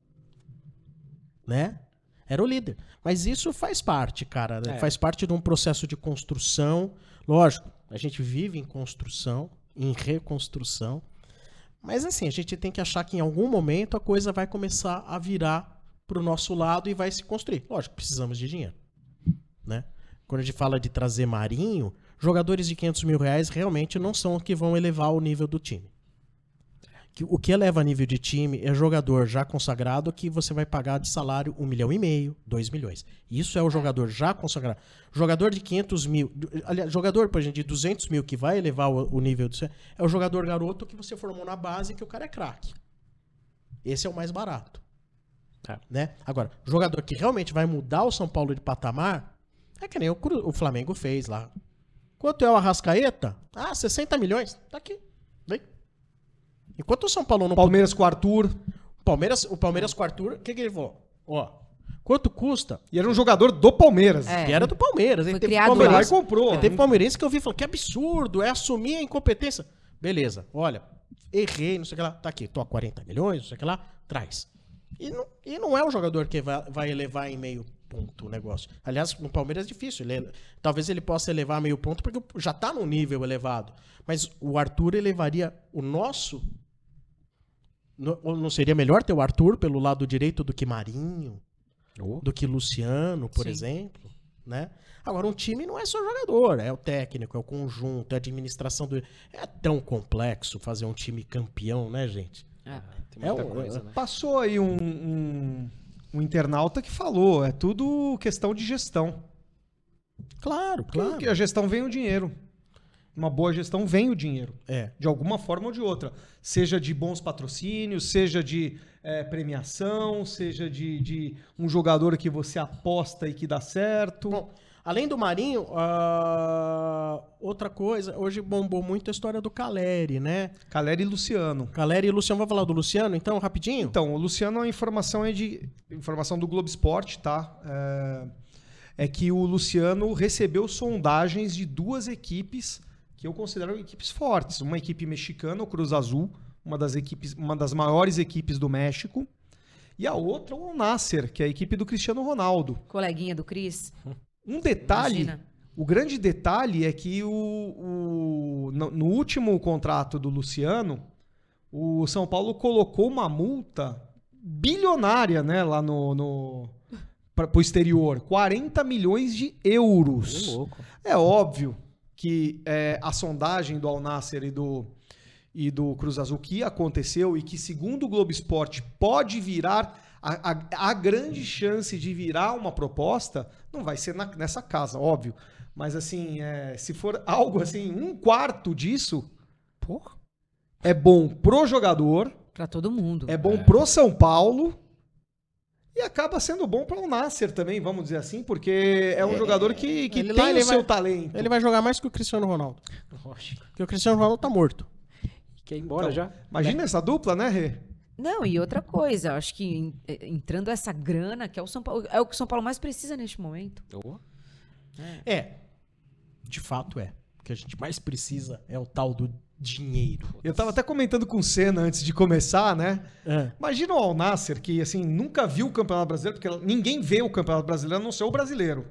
Né? Era o líder. Mas isso faz parte, cara. né? É. Faz parte de um processo de construção. Lógico, a gente vive em construção, em reconstrução. Mas assim, a gente tem que achar que em algum momento a coisa vai começar a virar pro nosso lado e vai se construir. Lógico, precisamos de dinheiro. Né? Quando a gente fala de trazer Marinho, jogadores de 500 mil reais realmente não são os que vão elevar o nível do time. O que eleva nível de time é jogador já consagrado que você vai pagar de salário um milhão e meio, dois milhões. Isso é o jogador já consagrado. Jogador de 500 mil, aliás, jogador, por exemplo, de 200 mil que vai elevar o, o nível do seu, é o jogador garoto que você formou na base que o cara é craque. Esse é o mais barato. É. Né? Agora, jogador que realmente vai mudar o São Paulo de patamar, é que nem o, o Flamengo fez lá. Quanto é o Arrascaeta? Ah, 60 milhões. Tá aqui. Vem. Enquanto o São Paulo não Palmeiras com o Arthur. Palmeiras, o Palmeiras com o Arthur, o que, que ele falou? Ó, quanto custa? E era um jogador do Palmeiras. É. Que era do Palmeiras. hein? Foi Teve lá e palmeirense, comprou. é, teve palmeirense que eu vi e falou, que absurdo, é assumir a incompetência. Beleza, olha, errei, não sei o que lá, tá aqui, tô a 40 milhões, não sei o que lá, traz. E não, e não é o jogador que vai, vai elevar em meio ponto o negócio. Aliás, no Palmeiras é difícil. ele- talvez ele possa elevar meio ponto porque já tá num nível elevado. Mas o Arthur elevaria o nosso. No- ou não seria melhor ter o Arthur pelo lado direito do que Marinho? do que Luciano, por Sim. exemplo, né? Agora um time não é só jogador, é o técnico, é o conjunto, é a administração do é tão complexo fazer um time campeão, né, gente? É. Tem É muita um- coisa, né? Passou aí um, um, um internauta que falou, é tudo questão de gestão. Claro, Claro claro. que a gestão vem o dinheiro. Uma boa gestão vem o dinheiro. É. De alguma forma ou de outra. Seja de bons patrocínios, seja de eh, premiação, seja de, de um jogador que você aposta e que dá certo. Bom, além do Marinho, ah, outra coisa, hoje bombou muito a história do Caleri, né? Caleri e Luciano. Caleri e Luciano, vamos falar do Luciano, então, rapidinho? Então, o Luciano, a informação é de. Informação do Globo Esporte, tá? É, é que o Luciano recebeu sondagens de duas equipes que eu considero equipes fortes. Uma equipe mexicana, o Cruz Azul, uma das, equipes, uma das maiores equipes do México. E a outra, o Nasser, que é a equipe do Cristiano Ronaldo. Coleguinha do Cris. Um detalhe, Imagina. o grande detalhe é que o, o- no, no último contrato do Luciano, o São Paulo colocou uma multa bilionária, né, lá no, no para o exterior, 40 milhões de euros. É óbvio que é, a sondagem do Al Nasser e do, e do Cruz Azul que aconteceu e que, segundo o Globo Esporte, pode virar a, a- a grande chance de virar uma proposta, não vai ser na- nessa casa, óbvio. Mas assim, é, se for algo assim, um quarto disso, Porra. é bom pro jogador, Pra todo mundo. é bom pro São Paulo. E acaba sendo bom para o Nasser também, vamos dizer assim, porque é um jogador que, que ele tem lá, o ele seu vai- talento. Ele vai jogar mais que o Cristiano Ronaldo. Lógico. Porque o Cristiano Ronaldo tá morto. Quer ir embora Então, já? Imagina essa dupla, né, Rê? Não, e outra coisa, eu acho que eh, entrando essa grana, que é o São Paulo, é o que o São Paulo mais precisa neste momento. Oh. É. De fato é. O que a gente mais precisa é o tal do dinheiro. Eu tava até comentando com o Senna antes de começar, né? É. Imagina o Al Nasser, que assim, nunca viu o Campeonato Brasileiro, porque ninguém vê o Campeonato Brasileiro a não ser o brasileiro.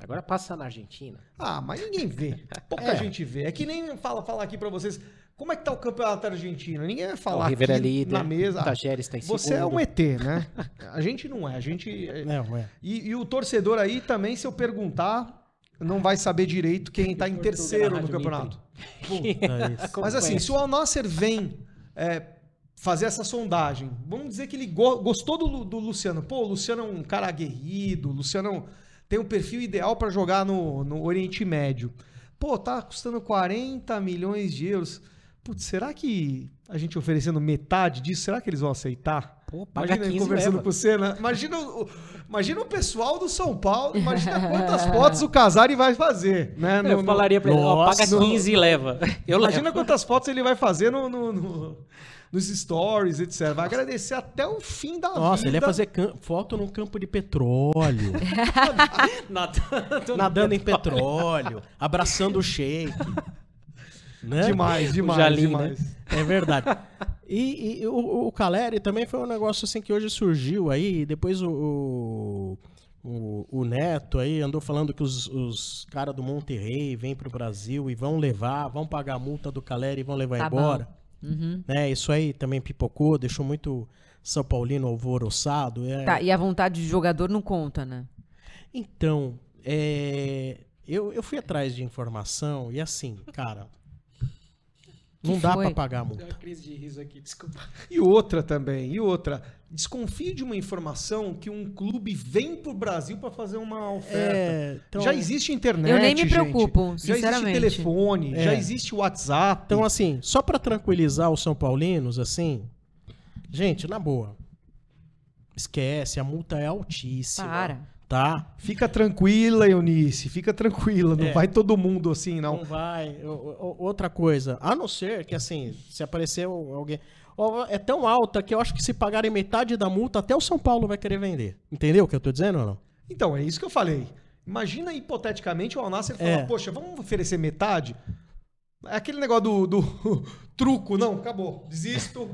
Agora passa na Argentina. Ah, mas ninguém vê. Pouca gente vê. É que nem fala, falar aqui pra vocês. Como é que tá o Campeonato Argentino? Ninguém vai falar o River é líder. na mesa. O Tajeres tá em Você é segundo. um ET, né? A gente não é. A gente. Não, é. E, e o torcedor aí também, se eu perguntar, não vai saber direito quem tá em terceiro no campeonato. Puta isso. Mas assim, se o Al Nasser vem é, fazer essa sondagem, vamos dizer que ele go- gostou do, do Luciano. Pô, o Luciano é um cara aguerrido, o Luciano é tem um perfil ideal para jogar no, no Oriente Médio. Pô, tá custando 40 milhões de euros. Putz, será que a gente oferecendo metade disso, será que eles vão aceitar? Pô, paga Imagina ele 15 conversando leva. com você, né? Imagina o, imagina o pessoal do São Paulo, imagina quantas fotos o Casari vai fazer, né? Eu No- no- falaria pra ele, ó, Nossa. paga 15 e leva. Eu Imagina levo. quantas fotos ele vai fazer no, no- no- nos stories, etc. Vai agradecer até o fim da Nossa, vida. ele ia fazer foto num campo de petróleo, Nadando, nadando em petróleo, abraçando o shake. Né? Demais, demais, Jalim, demais. É verdade. E, e o, o Caleri também foi um negócio assim que hoje surgiu aí. Depois o, o, o- o Neto aí andou falando que os, os caras do Monterrey vêm pro Brasil e vão levar, vão pagar a multa do Caleri e vão levar Tá embora. Uhum. Né? Isso aí também pipocou, deixou muito São Paulino alvoroçado. É... Tá, e a vontade de jogador não conta, né? Então, é, eu, eu fui atrás de informação e assim, cara, não Que dá pra pagar a multa. Deu uma crise de riso aqui, desculpa. E outra também, e outra. Desconfie de uma informação que um clube vem pro Brasil para fazer uma oferta. É, então- já existe internet, Eu nem me gente. preocupo, Já existe sinceramente. telefone, É. já existe WhatsApp. Então, assim, só pra tranquilizar os São Paulinos, assim, gente, na boa, esquece, a multa é altíssima. Para. Tá? Fica tranquila, Eunice, fica tranquila. Não É. vai todo mundo assim, não. Não vai. Outra coisa, a não ser que, assim, se aparecer alguém. É tão alta que eu acho que se pagarem metade da multa, até o São Paulo vai querer vender. Entendeu o que eu tô dizendo ou não? Então, é isso que eu falei. Imagina, hipoteticamente, o Alnasser falar, É. poxa, vamos oferecer metade? É aquele negócio do, do truco. Não, acabou. Desisto.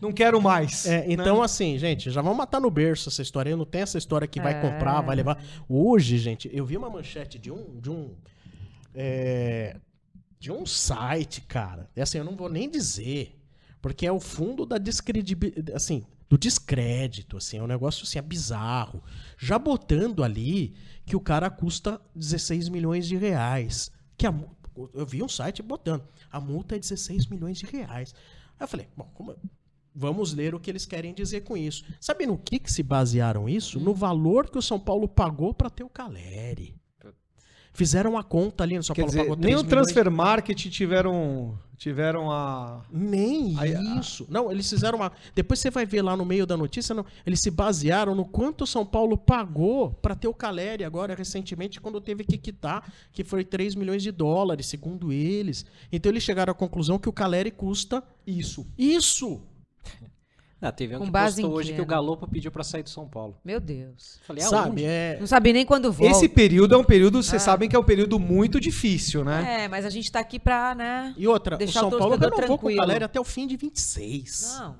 Não quero mais. É, né? então, assim, gente, já vamos matar no berço essa história. Eu não tenho essa história que vai É. comprar, vai levar. Hoje, gente, eu vi uma manchete de um. De um, é, de um site, cara. É assim, eu não vou nem dizer. Porque é o fundo da descredibilidade. Assim, do descrédito, assim, é um negócio assim, é bizarro. Já botando ali que o cara custa 16 milhões de reais. Que a, eu vi um site botando. A multa é 16 milhões de reais. Aí eu falei, bom, como, Vamos ler o que eles querem dizer com isso. Sabe no que, que se basearam isso? No valor que o São Paulo pagou para ter o Caleri. Fizeram a conta ali no São Quer Paulo dizer, pagou nem 3 o milhões. Transfer Market tiveram, tiveram a... Nem a- isso. Não, eles fizeram uma. Depois você vai ver lá no meio da notícia, não. Eles se basearam no quanto o São Paulo pagou para ter o Caleri agora, recentemente, quando teve que quitar, que foi 3 milhões de dólares, segundo eles. Então eles chegaram à conclusão que o Caleri custa Isso. isso. Ah, teve um Com que base postou hoje que o né? Galopo pediu pra sair do São Paulo. Meu Deus. Falei, Sabe, aonde? é... Não sabe nem quando volta. Esse período é um período, vocês Ah. sabem que é um período muito difícil, né? É, mas a gente tá aqui pra, né? E outra, Deixar o o São Paulo torcedor renovou com o. Caleri até o fim de 26. Não.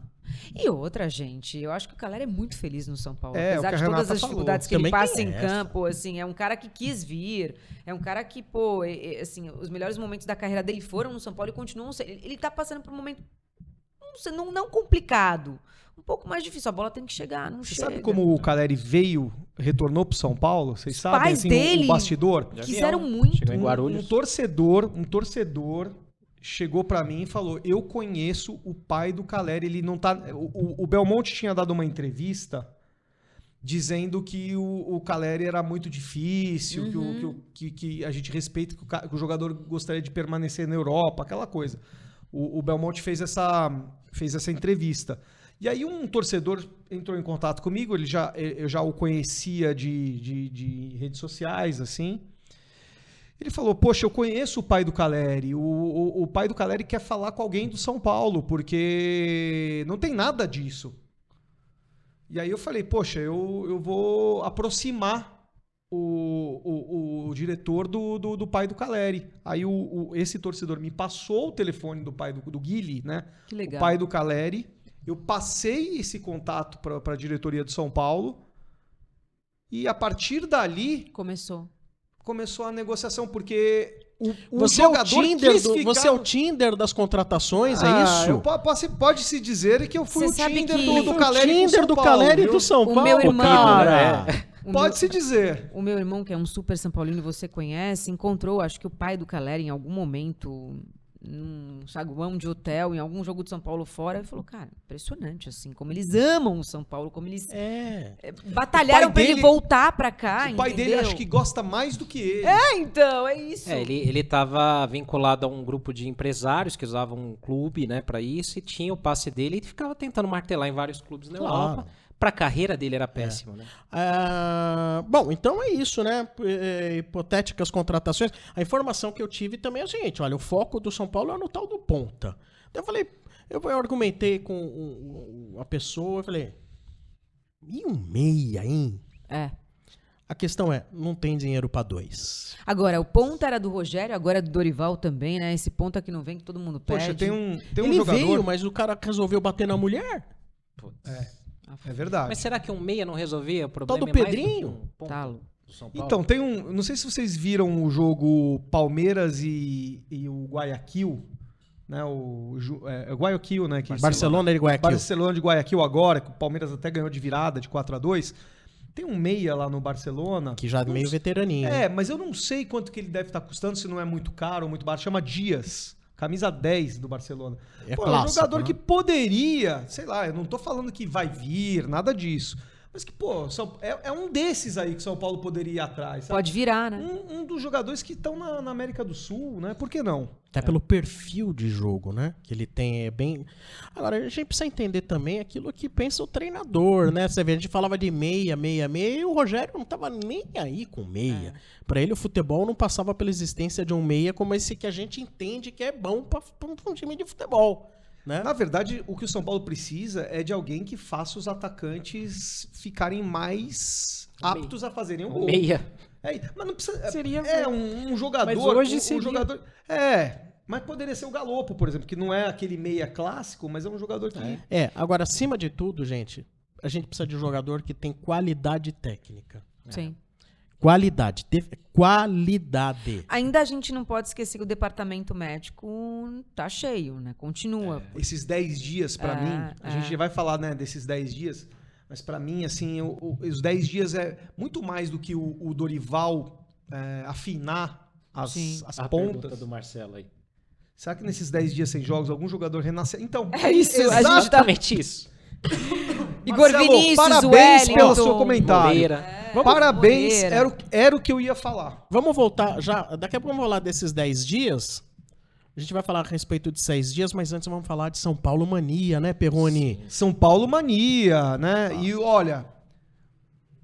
E outra, gente, eu acho que o Calera é muito feliz no São Paulo. É, o Apesar de todas as falou. dificuldades que ele Também passa tem em essa. campo, assim, é um cara que quis vir, é um cara que, pô, é- é, assim, os melhores momentos da carreira dele foram no São Paulo e continuam. Ele, ele tá passando por um momento não, sei, não, não complicado. Um pouco mais difícil. A bola tem que chegar, não Você chega. sabe como o Caleri veio, retornou pro São Paulo? Vocês sabem, pais assim, o- dele- o bastidor? De Quiseram muito. Chegou em Um, Guarulhos. um torcedor, um torcedor chegou pra mim e falou: "Eu conheço o pai do Caleri, ele não tá o, o- o Belmonte tinha dado uma entrevista dizendo que o, o Caleri era muito difícil, que, o- que, o- que- que a gente respeita que o, que o jogador gostaria de permanecer na Europa, aquela coisa. O, o Belmonte fez essa fez essa entrevista. E aí um torcedor entrou em contato comigo, ele já, eu já o conhecia de, de, de redes sociais, assim. Ele falou: Poxa, eu conheço o pai do Caleri. O, o, o pai do Caleri quer falar com alguém do São Paulo, porque não tem nada disso. E aí eu falei: Poxa, eu, eu vou aproximar o, o, o diretor do, do, do pai do Caleri. Aí o, o- esse torcedor me passou o telefone do pai do, do Guile, né? Que legal. o pai do Caleri. Eu passei esse contato para a diretoria de São Paulo. E a partir dali Começou. começou a negociação, porque o, o Você é o, Tinder do- ficar- você é o Tinder das contratações, é Ah, isso? eu po- posso- pode se dizer que eu fui Você o Tinder que- do, do o Caleri Tinder São do Paulo, Caleri viu? do São O Paulo, meu irmão- cara. O Pode meu- se dizer. O meu irmão, que é um super São Paulino, você conhece, encontrou, acho que o pai do Calera em algum momento, num saguão de hotel, em algum jogo de São Paulo fora, e falou, cara, impressionante, assim, como eles amam o São Paulo, como eles É. eh, batalharam pra ele voltar pra cá, o pai dele entendeu? acho que gosta mais do que ele. É, então, é isso. É, ele, ele tava vinculado a um grupo de empresários que usavam um clube, né, para isso, e tinha o passe dele e ficava tentando martelar em vários clubes na Claro. Europa. Pra carreira dele era péssimo, né? Ah, bom, então é isso, né? Eh, Hipotéticas contratações. A informação que eu tive também é o seguinte: olha, o foco do São Paulo é no tal do ponta. Então eu falei, eu, eu argumentei com a pessoa, eu falei, e um meia, hein? É. A questão é, não tem dinheiro pra dois. Agora, o ponto era do Rogério, agora é do Dorival também, né? Esse ponto que não vem, que todo mundo pede. Poxa, tem um, tem um Ele jogador. veio, mas o cara resolveu bater na mulher. É verdade. Mas será que um meia não resolvia o problema? do é Pedrinho? um Paulo? Então, tem um. Não sei se vocês viram o jogo Palmeiras e, e o Guayaquil. Né, o, é, é Guayaquil, né? Que Barcelona e Guayaquil. Barcelona de Guayaquil agora, que o Palmeiras até ganhou de virada de 4 a 2 Tem um meia lá no Barcelona. Que já é meio veteraninho. É, mas eu não sei quanto que ele deve estar custando, se não é muito caro ou muito barato. Chama Dias. Camisa 10 do Barcelona. É Pô, é um clássico, jogador né? que poderia, sei lá, eu não tô falando que vai vir, nada disso. Mas que, pô, São- é, é um desses aí que São Paulo poderia ir atrás. sabe? Pode virar, né? Um, um dos jogadores que estão na, na América do Sul, né? Por que não? Até pelo perfil de jogo, né? Que ele tem é bem. Agora, a gente precisa entender também aquilo que pensa o treinador, né? Você vê, a gente falava de meia, meia, meia, e o Rogério não tava nem aí com meia. Pra ele, o futebol não passava pela existência de um meia como esse que a gente entende que é bom pra um time de futebol. Né? Na verdade, o que o São Paulo precisa é de alguém que faça os atacantes ficarem mais aptos a fazerem um Um gol. meia. É, mas não precisa. Seria- É um, um jogador. Mas hoje um, um seria. jogador. É. Mas poderia ser o Galopo, por exemplo, que não é aquele meia clássico, mas é um jogador que. É, agora, acima de tudo, gente, a gente precisa de um jogador que tem qualidade técnica. Sim. Qualidade. te- Qualidade. Ainda a gente não pode esquecer que o departamento médico tá cheio, né? Continua. Esses 10 dias, pra É, mim, a é. gente vai falar, né, desses 10 dias, mas pra mim, assim, o- o- os 10 dias é muito mais do que o, o Dorival é, afinar as, Sim. as A pontas. pergunta do Marcelo aí. Será que nesses 10 dias sem jogos algum jogador renasce? Então, É isso, tá- Exatamente isso. Igor Marcelo, Vinícius, parabéns Wellington. pelo seu comentário. Moreira. Parabéns, Moreira. era o, era o que eu ia falar. Vamos voltar já. Daqui a pouco vamos falar desses 10 dias. A gente vai falar a respeito de seis dias, mas antes vamos falar de São Paulo Mania, né, Perrone? São Paulo mania, né? E olha,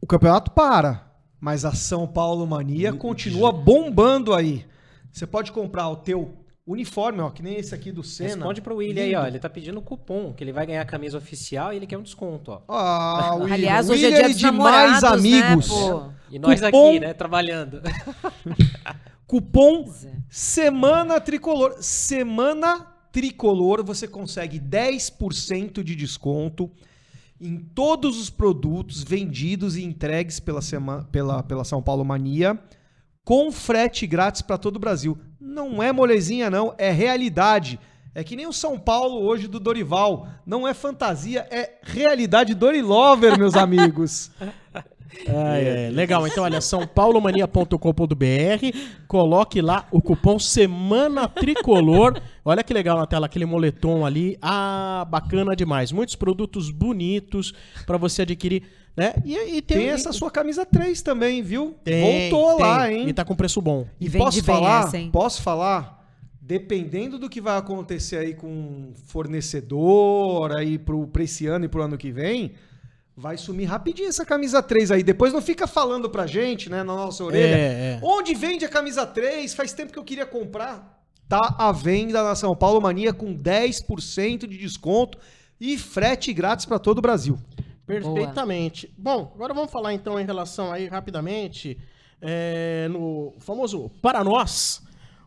o campeonato para, mas a São Paulo mania continua bombando aí. Você pode comprar o teu uniforme, ó, que nem esse aqui do Senna. Responde pro William aí, ó. Ele tá pedindo cupom, que ele vai ganhar a camisa oficial e ele quer um desconto, ó. Ah, William. Aliás, hoje William é dia e dos demais namorados, amigos. né, pô? E nós Cupom- aqui, né, trabalhando. Cupom é. Semana Tricolor. Semana Tricolor, você consegue 10% de desconto em todos os produtos vendidos e entregues pela, sema, pela, pela São Paulo Mania, com frete grátis para todo o Brasil. Não é molezinha, não, é realidade. É que nem o São Paulo hoje do Dorival. Não é fantasia, é realidade Dorilover, meus amigos. É, é, legal, então olha, sãopaulomania.com.br, coloque lá o cupom Semana Tricolor. Olha que legal na tela, aquele moletom ali. Ah, bacana demais. Muitos produtos bonitos pra você adquirir, né? E, e Tem essa sua camisa 3 também, viu? Tem, Voltou tem. lá, hein? E tá com preço bom. E E posso falar? essa? Posso falar? Dependendo do que vai acontecer aí com fornecedor aí pro, pra esse ano e pro ano que vem, vai sumir rapidinho essa camisa 3 aí. Depois não fica falando pra gente, né, na nossa orelha. É, é. Onde vende a camisa 3? Faz tempo que eu queria comprar. Tá à venda na São Paulo Mania com 10% de desconto e frete grátis pra todo o Brasil. Perfeitamente. Bom, agora vamos falar então em relação aí rapidamente é, no famoso para nós.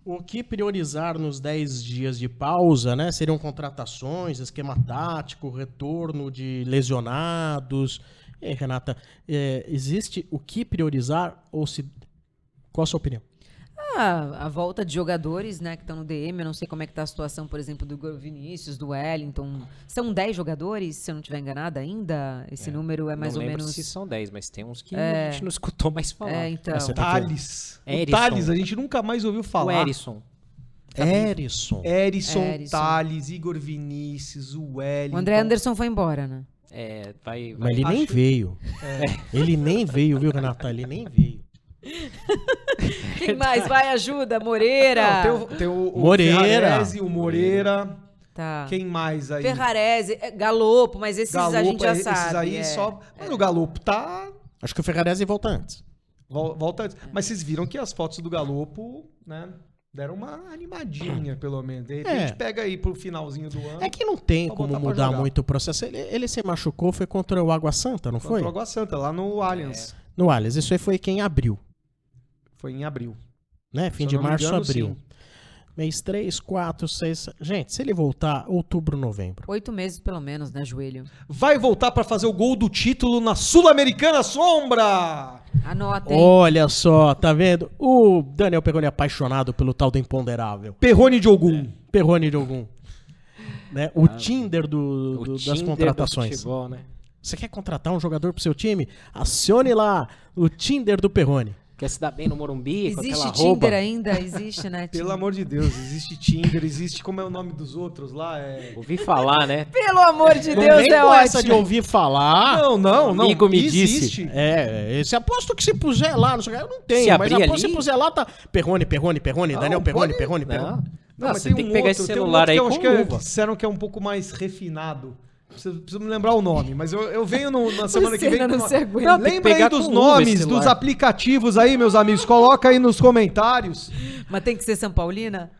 O que priorizar nos 10 dias de pausa, né? Seriam contratações, esquema tático, retorno de lesionados. E aí, Renata, é, existe o que priorizar ou se. Qual a sua opinião? Ah, a volta de jogadores, né, que estão no DM. Eu não sei como é que tá a situação, por exemplo, do Igor Vinícius, do Wellington. São 10 jogadores, se eu não estiver enganada ainda. Esse número é mais não ou lembro menos. se são 10, mas tem uns que a gente não escutou mais falar. É, então. Você tá? Thales. O. Thales, a gente nunca mais ouviu O falar. Erisson. Erisson. Erisson, Erisson. Thales, Igor Vinícius, o Wellington. O André Anderson foi embora, né? É, vai, vai. Mas ele nem Acho- veio. Ele nem veio, viu, Renata? Ele nem veio. Quem mais? Vai, ajuda, Moreira. Não, tem o, tem o, o Moreira. Ferrarese, o Moreira. Tá. Quem mais aí? Ferrarese, é, Galopo, mas esses a gente já esses sabe. aí é. só. Mas o Galopo tá. Acho que o Ferrarese volta antes. vol- Volta antes. Mas vocês viram que as fotos do Galopo, né? Deram uma animadinha, pelo menos. De repente É. pega aí pro finalzinho do ano. É que não tem como mudar muito o processo. Ele, ele se machucou, foi contra o Água Santa, não foi? Contra o Água Santa, lá no Allianz. No Alias. Isso aí foi quem abriu. Foi em abril. Né? Fim de março, engano, abril. sim. Mês 3, 4, 6. Gente, se ele voltar, outubro, novembro. Oito meses pelo menos, né, joelho? Vai voltar pra fazer o gol do título na Sul-Americana Sombra! Anota, hein? Olha só, tá vendo? O Daniel Perrone é apaixonado pelo tal do imponderável. Perrone de Ogum. Perrone de algum. Né? O Tinder do, O do- das Tinder do contratações. futebol, né? Você quer contratar um jogador pro seu time? Acione lá o Tinder do Perrone. Quer se dar bem no Morumbi, com Existe aquela Tinder roupa. ainda? Existe, né? Pelo amor de Deus, existe Tinder, existe. Como é o nome dos outros lá? É. Ouvi falar, né? Pelo amor de Não Deus, vem é com essa de ótimo. ouvir falar. Não, não, não. amigo me existe. disse. É, esse aposto que se puser lá, não sei o que, eu não tenho, Se mas aposto que ali- se puser lá, tá Perrone, Perrone, Perrone, Não, Daniel Perrone, pode- Perrone, Não, Perrone. não, mas você tem que pegar esse tem um celular outro aí que eu com acho que é- luva. disseram que é um pouco mais refinado. Preciso, preciso me lembrar o nome, mas eu, eu venho no- na semana que vem. Com não uma- se aguenta. Lembra aí dos com nomes dos aplicativos aí, meus amigos. Coloca aí nos comentários. Mas tem que ser São Paulina?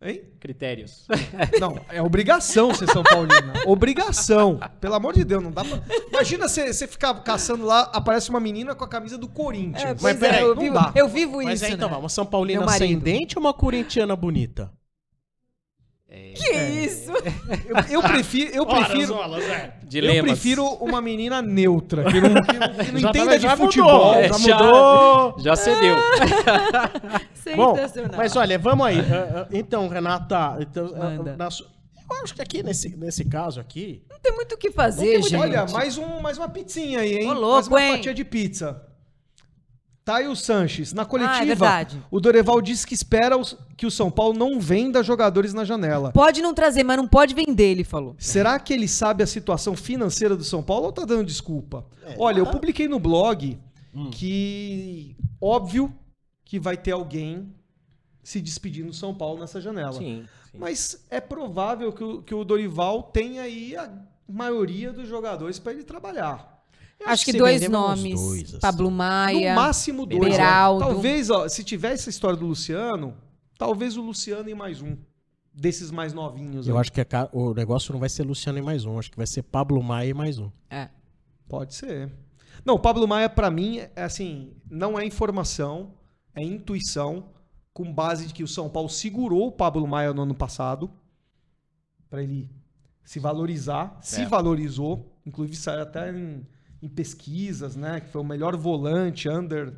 Hein? Critérios. Não, é obrigação ser São Paulina. Obrigação. Pelo amor de Deus, não dá pra. Imagina você ficar caçando lá, aparece uma menina com a camisa do Corinthians. É, Mas peraí, eu, não vivo, dá. eu vivo Mas isso, aí, então né? vamos, São Paulina ascendente ou uma corintiana bonita? Que isso? Eu, eu prefiro, eu prefiro, Dilemas. eu prefiro uma menina neutra, que não, que não- que não Já entenda de já futebol. mudou, É, já mudou. Já cedeu. Bom, mas olha, vamos aí. Ah, ah, Então, Renata, então, Manda. na eu acho que aqui, nesse, nesse caso aqui, Não tem muito o que fazer, gente. Olha, mais, um, mais uma pizzinha aí, hein? Ô, louco, mais uma hein? fatia de pizza. Taio Sanches, na coletiva, Ah, é o Doreval disse que espera os- que o São Paulo não venda jogadores na janela. Pode não trazer, mas não pode vender, ele falou. Será que ele sabe a situação financeira do São Paulo ou tá dando desculpa? Olha, eu publiquei no blog que óbvio que vai ter alguém se despedindo do São Paulo nessa janela. Sim. sim. Mas é provável que o, que o Dorival tenha aí a maioria dos jogadores para ele trabalhar. Eu Acho que se dois vamos nomes. dois, assim. Pablo Maia. No máximo dois. Beraldo. ó. Talvez, ó, se tiver essa história do Luciano, talvez o Luciano e mais um. desses mais novinhos. Eu aí. acho que a o negócio não vai ser Luciano e mais um. Acho que vai ser Pablo Maia e mais um. É. Pode ser. Não, o Pablo Maia, pra mim, é assim, não é informação, é intuição, com base de que o São Paulo segurou o Pablo Maia no ano passado, pra ele se valorizar, se É. valorizou, inclusive saiu até em, em pesquisas, né, que foi o melhor volante, under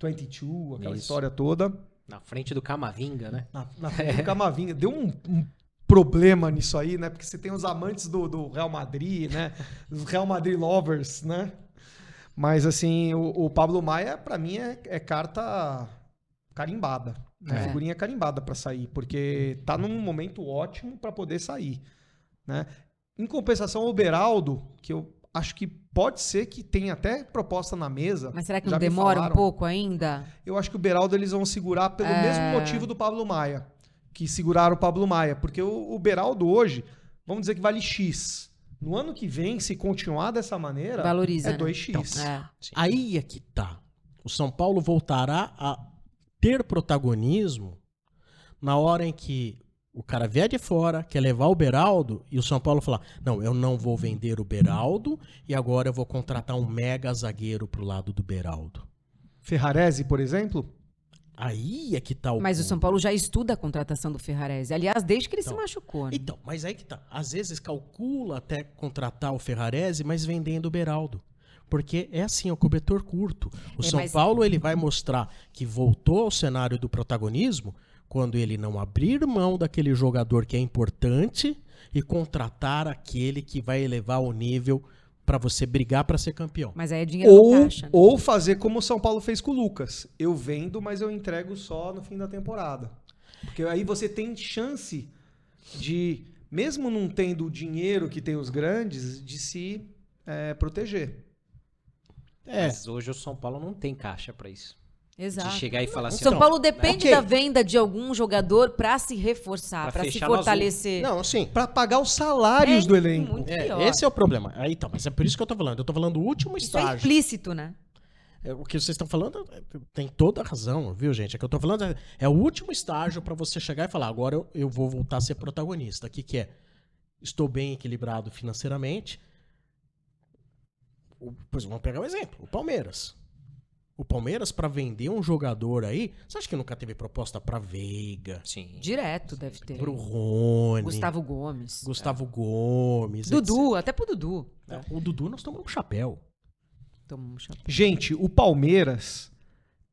22, aquela Isso. história toda. Na frente do Camavinga, né? Na, na frente do Camavinga. Deu um, um problema nisso aí, né? Porque você tem os amantes do, do Real Madrid, né? Os Real Madrid lovers, né? Mas, assim, o, o Pablo Maia, pra mim, é, é carta carimbada. Né? É. Figurinha carimbada pra sair. Porque tá num momento ótimo pra poder sair. Né? Em compensação, o Beraldo, que eu acho que pode ser que tenha até proposta na mesa. Mas será que não demora um pouco ainda? Eu acho que o Beraldo eles vão segurar pelo É. mesmo motivo do Pablo Maia, que seguraram o Pablo Maia, porque o, o Beraldo hoje, vamos dizer que vale X. No ano que vem, se continuar dessa maneira, Valoriza, é né? 2x. É. Aí é que tá. O São Paulo voltará a ter protagonismo na hora em que o cara vier de fora, quer levar o Beraldo, e o São Paulo falar: Não, eu não vou vender o Beraldo e agora eu vou contratar um mega zagueiro pro lado do Beraldo. Ferrarese, por exemplo, Aí é que tá o. Mas o ponto. São Paulo já estuda a contratação do Ferrarese. Aliás, desde que ele se Então. machucou. né? Então, mas aí que tá. Às vezes calcula até contratar o Ferrarese, mas vendendo o Beraldo. Porque é assim, é o cobertor curto. O É, São mas- Paulo ele vai mostrar que voltou ao cenário do protagonismo quando ele não abrir mão daquele jogador que é importante e contratar aquele que vai elevar o nível para você brigar para ser campeão. Mas aí é dinheiro no ou, caixa. né? ou fazer como o São Paulo fez com o Lucas. Eu vendo, mas eu entrego só no fim da temporada. Porque aí você tem chance de, mesmo não tendo o dinheiro que tem os grandes, de se eh, proteger. É, Mas hoje o São Paulo não tem caixa pra isso. Exato. De chegar e falar O assim, São Então, Paulo depende ok. da venda de algum jogador pra se reforçar, Pra pra se fortalecer. não, assim, Para pagar os salários É do elenco. muito é, esse é o problema. Aí então, mas é por isso que eu tô falando. Eu tô falando do último Isso é estágio. implícito, né? É, O que vocês estão falando é, tem toda a razão, viu, gente? É que eu tô falando é, é o último estágio para você chegar e falar, agora eu, eu vou voltar a ser protagonista. O que, que é? Estou bem equilibrado financeiramente. O, pois vamos pegar um exemplo, o Palmeiras. O Palmeiras, para vender um jogador aí, você acha que nunca teve proposta para Veiga, sim. Direto deve ter. pro Rony, Gustavo Gomes. Gustavo Gomes, Dudu, até pro Dudu. etc. O Dudu nós tomamos um chapéu. Toma um chapéu. Gente, o Palmeiras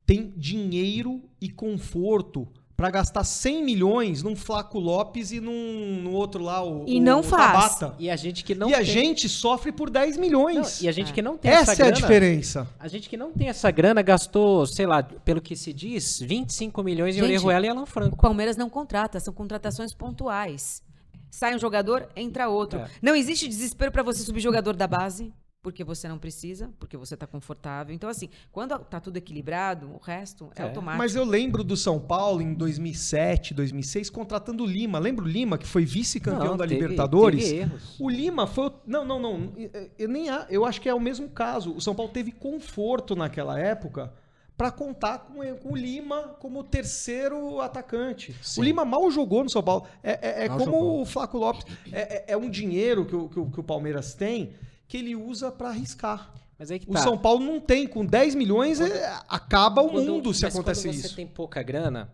tem dinheiro e conforto para gastar 100 milhões num Flaco Lopes e num, no outro lá, o, E o não faz. Tabata. E a gente que não e a tem... gente sofre por 10 Não, milhões. e a gente que não tem Essa, essa, é a grana... diferença. A gente que não tem essa grana gastou, sei lá, pelo que se diz, 25 milhões em Gente, Orejuela e Alan O Franco. Palmeiras não contrata, são contratações pontuais. Sai um jogador, entra outro. É. Não existe desespero pra você subir jogador da base, porque você não precisa, porque você tá confortável. Então, assim, quando tá tudo equilibrado, o resto é, É. automático. Mas eu lembro do São Paulo em 2007, 2006, contratando o Lima. Lembra o Lima, que foi vice-campeão da teve- Libertadores? teve erros. O Lima foi. Não, não, não. Eu, nem, eu acho que é o mesmo caso. O São Paulo teve conforto naquela época para contar com, com o Lima como terceiro atacante. Sim. O Lima mal jogou no São Paulo. É, é- é como jogou. o Flaco Lopes. É, é- é um dinheiro que o, que o- que o Palmeiras tem que ele usa para arriscar. Mas aí que O tá. São Paulo não tem. Com 10 milhões, é- acaba o Quando- mundo se acontecer quando isso. você tem pouca grana,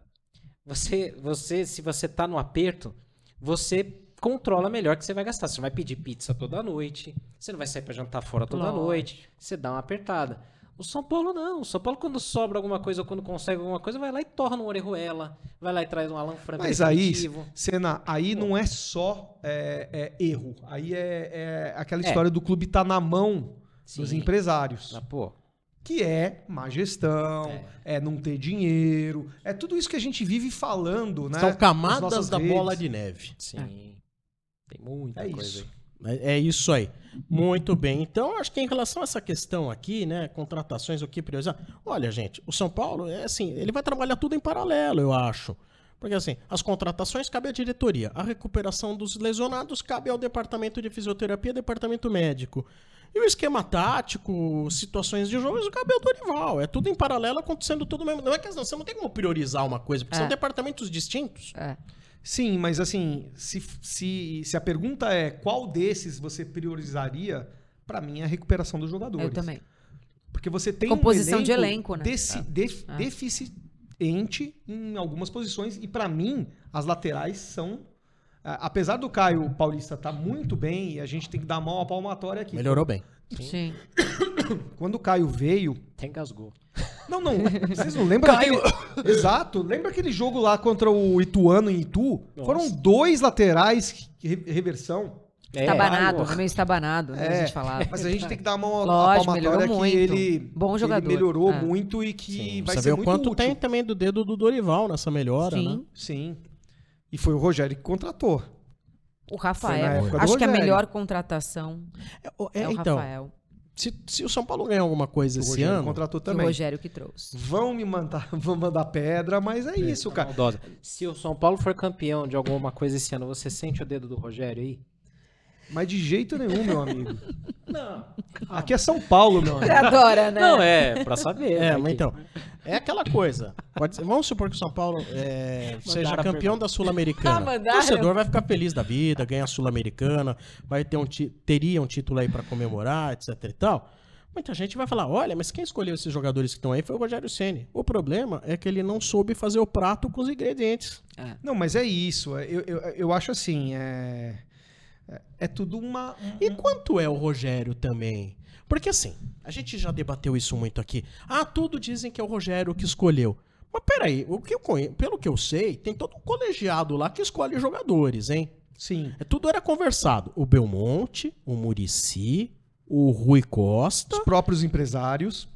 você, você, se você tá no aperto, você controla melhor que você vai gastar. Você não vai pedir pizza toda noite, você não vai sair pra jantar fora toda Lógico. noite, você dá uma apertada. O São Paulo não. O São Paulo, quando sobra alguma coisa ou quando consegue alguma coisa, vai lá e torna um Orejuela, vai lá e traz um Alan Franco Mas aí. Senna, aí não é só é, é, erro. Aí é, é aquela É. história do clube estar na mão dos Sim. empresários. Mas, pô, Que é má gestão, é. não ter dinheiro. É tudo isso que a gente vive falando, né? São camadas da redes. bola de neve. sim. Tem muita É coisa isso. aí. É, é isso aí. Muito bem. Então, acho que em relação a essa questão aqui, né, contratações, o que priorizar. Olha, gente, o São Paulo, é assim, ele vai trabalhar tudo em paralelo, eu acho. Porque assim, as contratações cabe à diretoria, a recuperação dos lesionados cabe ao departamento de fisioterapia, departamento médico. E o esquema tático, situações de jogo, isso cabe ao Dorival. É tudo em paralelo acontecendo tudo mesmo. Não é que você não tem como priorizar uma coisa, porque É. são departamentos distintos. É. Sim, mas assim, se, se, se a pergunta é qual desses você priorizaria, pra mim é a recuperação dos jogadores. Eu também. Porque você tem Composição um de elenco, né? deci- def- É. deficiente em algumas posições e pra mim as laterais são a- apesar do Caio Paulista estar muito bem e a gente tem que dar a mão à palmatória aqui. Melhorou bem. Sim. Quando o Caio veio, Até engasgou. não, não, vocês não lembram daquele... Exato, lembra aquele jogo lá contra o Ituano em Itu? Foram dois laterais re- reversão. É, Estabanado, Caio, é meio estabanado, né? A gente falava. Mas a gente tem que dar a mão à Lógico, palmatória que muito. ele, Bom que jogador. ele melhorou É. muito e que Sim, vai você ser o muito quanto útil. tem também do dedo do Dorival nessa melhora, Sim. né? Sim. E foi o Rogério que contratou. O Rafael. Acho que a Rogério. melhor contratação É, o- é, é, o então, Rafael. se, se o São Paulo ganhar alguma coisa O esse Rogério ano, contratou E o também. Rogério que trouxe. Vão me mandar, vão mandar pedra, mas é isso, cara. maldosa. Se o São Paulo for campeão de alguma coisa esse ano, você sente o dedo do Rogério aí? Mas de jeito nenhum, meu amigo. Não. Aqui é São Paulo, meu amigo. adora, né? Não, é, pra saber. É, né, mas que- então, é aquela coisa. Pode ser- vamos supor que o São Paulo é, seja campeão da Ah, Sul-Americana. mandaram? o torcedor vai ficar feliz da vida, ganha a Sul-Americana, vai ter um teria um título aí pra comemorar, etc e tal. Muita gente vai falar, olha, mas quem escolheu esses jogadores que estão aí foi o Rogério Ceni. O problema é que ele não soube fazer o prato com os ingredientes. Não, mas é isso. Eu, eu, eu acho assim, é, é- é tudo uma... um- E quanto é o Rogério também? Porque assim, a gente já debateu isso muito aqui. Ah, tudo dizem que é o Rogério que escolheu. Mas peraí, o que eu conhe... pelo que eu sei, tem todo um colegiado lá que escolhe jogadores, hein? Sim. É, Tudo era conversado. O Belmonte, o Murici, o Rui Costa Os próprios empresários.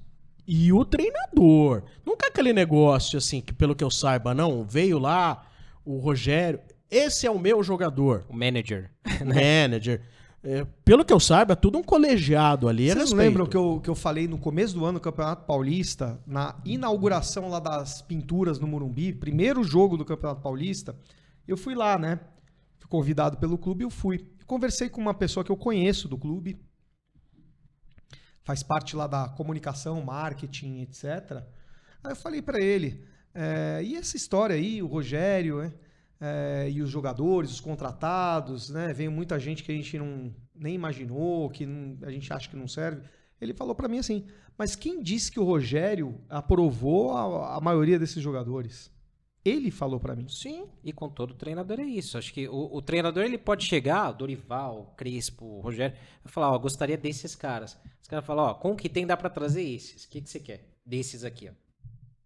e o treinador. Nunca aquele negócio assim, que pelo que eu saiba, não, veio lá o Rogério, esse é o meu jogador. O manager. manager. É, pelo que eu saiba, é tudo um colegiado ali. a Vocês lembram que eu, que eu falei no começo do ano do Campeonato Paulista, na inauguração lá das pinturas no Morumbi, primeiro jogo do Campeonato Paulista, eu fui lá, né? Fui convidado pelo clube e eu fui. Conversei com uma pessoa que eu conheço do clube, faz parte lá da comunicação, marketing, etc. Aí eu falei pra ele, é, e essa história aí, o Rogério, né? É, e os jogadores, os contratados, né? Muita gente que a gente não nem imaginou, que não- a gente acha que não serve. Ele falou pra mim assim: mas quem disse que o Rogério aprovou a, a maioria desses jogadores? Ele falou pra mim. Sim. E com todo treinador é isso. Acho que o, o treinador ele pode chegar, Dorival, Crespo, Rogério, falar, ó, gostaria desses caras. Os caras falam, ó, com o que tem dá pra trazer esses. O que, que você quer? Desses aqui, ó.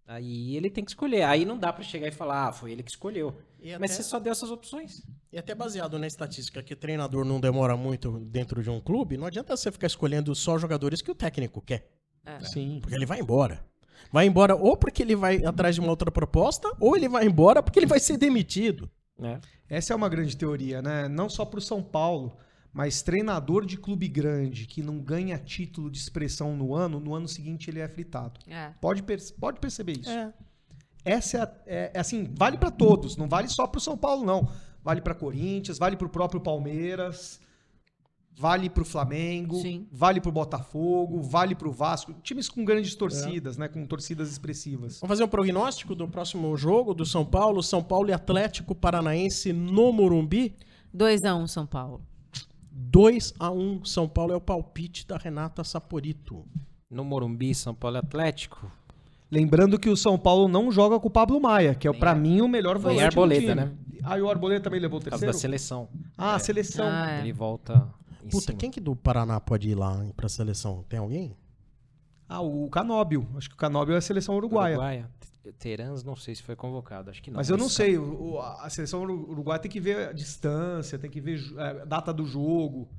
Aí ele tem que escolher. Aí não dá pra chegar e falar, ah, foi ele que escolheu. E Mas até- você só deu essas opções. E até baseado na estatística que treinador não demora muito dentro de um clube, não adianta você ficar escolhendo só jogadores que o técnico quer. Sim. Porque ele vai embora. Vai embora ou porque ele vai atrás de uma outra proposta, ou ele vai embora porque ele vai ser demitido. Né? Essa é uma grande teoria, né? Não só pro São Paulo, mas treinador de clube grande que não ganha título de expressão no ano, no ano seguinte ele é fritado. É. Pode, per- pode perceber isso. É. Essa é, a- é- é assim, vale pra todos, não vale só pro São Paulo, não. Vale pra Corinthians, vale pro próprio Palmeiras, vale pro Flamengo, Sim. vale pro Botafogo, vale pro Vasco. Times com grandes torcidas, né? Com torcidas expressivas. Vamos fazer um prognóstico do próximo jogo do São Paulo, São Paulo e Atlético Paranaense no Morumbi. 2x1 São Paulo. 2 a 1 São Paulo é o palpite da Renata Saporito. No Morumbi, São Paulo e Atlético. Lembrando que o São Paulo não joga com o Pablo Maia, que é pra mim o melhor volante do time. né? Ah, e o Arboleda também levou o Por terceiro? da seleção. Ah, a seleção. Ah, é. Ele volta em Puta, cima. quem que do Paraná pode ir lá pra seleção? Tem alguém? Ah, o Canóbio. Acho que o Canóbio é a seleção uruguaia. Uruguaia. Terans, não sei se foi convocado. Acho que não. Mas eu não sei. o- a seleção uru- uruguaia tem que ver a distância, tem que ver ju- é, data do jogo.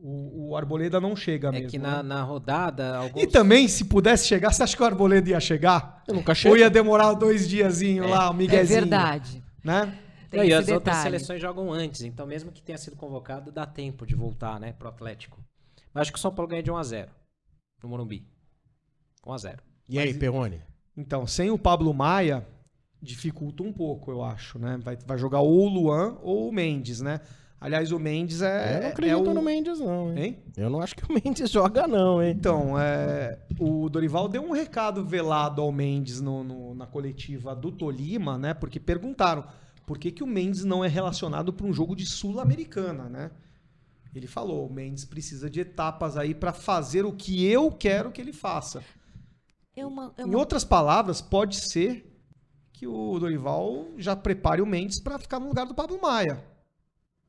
O, o Arboleda não chega É mesmo. que né? na, na rodada, alguns... E também, se pudesse chegar, você acha que o Arboleda ia chegar? Eu nunca chego. Ou ia demorar dois diazinhos lá, o É Miguezinho? verdade. Né? Tem Não, e as outras detalhe. seleções jogam antes, então mesmo que tenha sido convocado, dá tempo de voltar, né, pro Atlético. Mas acho que o São Paulo ganha de 1x0 no Morumbi. 1x0. E aí, Perrone? Então, sem o Pablo Maia, dificulta um pouco, eu acho, né? Vai, vai jogar ou o Luan ou o Mendes, né? Aliás, o Mendes é. eu não é acredito o... no Mendes, não, hein? Hein? Eu não acho que o Mendes joga, não, hein? Então, é, o Dorival deu um recado velado ao Mendes no- no- na coletiva do Tolima, né? Porque perguntaram: por que, que o Mendes não é relacionado para um jogo de Sul-Americana, né? Ele falou, o Mendes precisa de etapas aí para fazer o que eu quero que ele faça. É uma, é Em uma- outras palavras, pode ser que o Dorival já prepare o Mendes para ficar no lugar do Pablo Maia.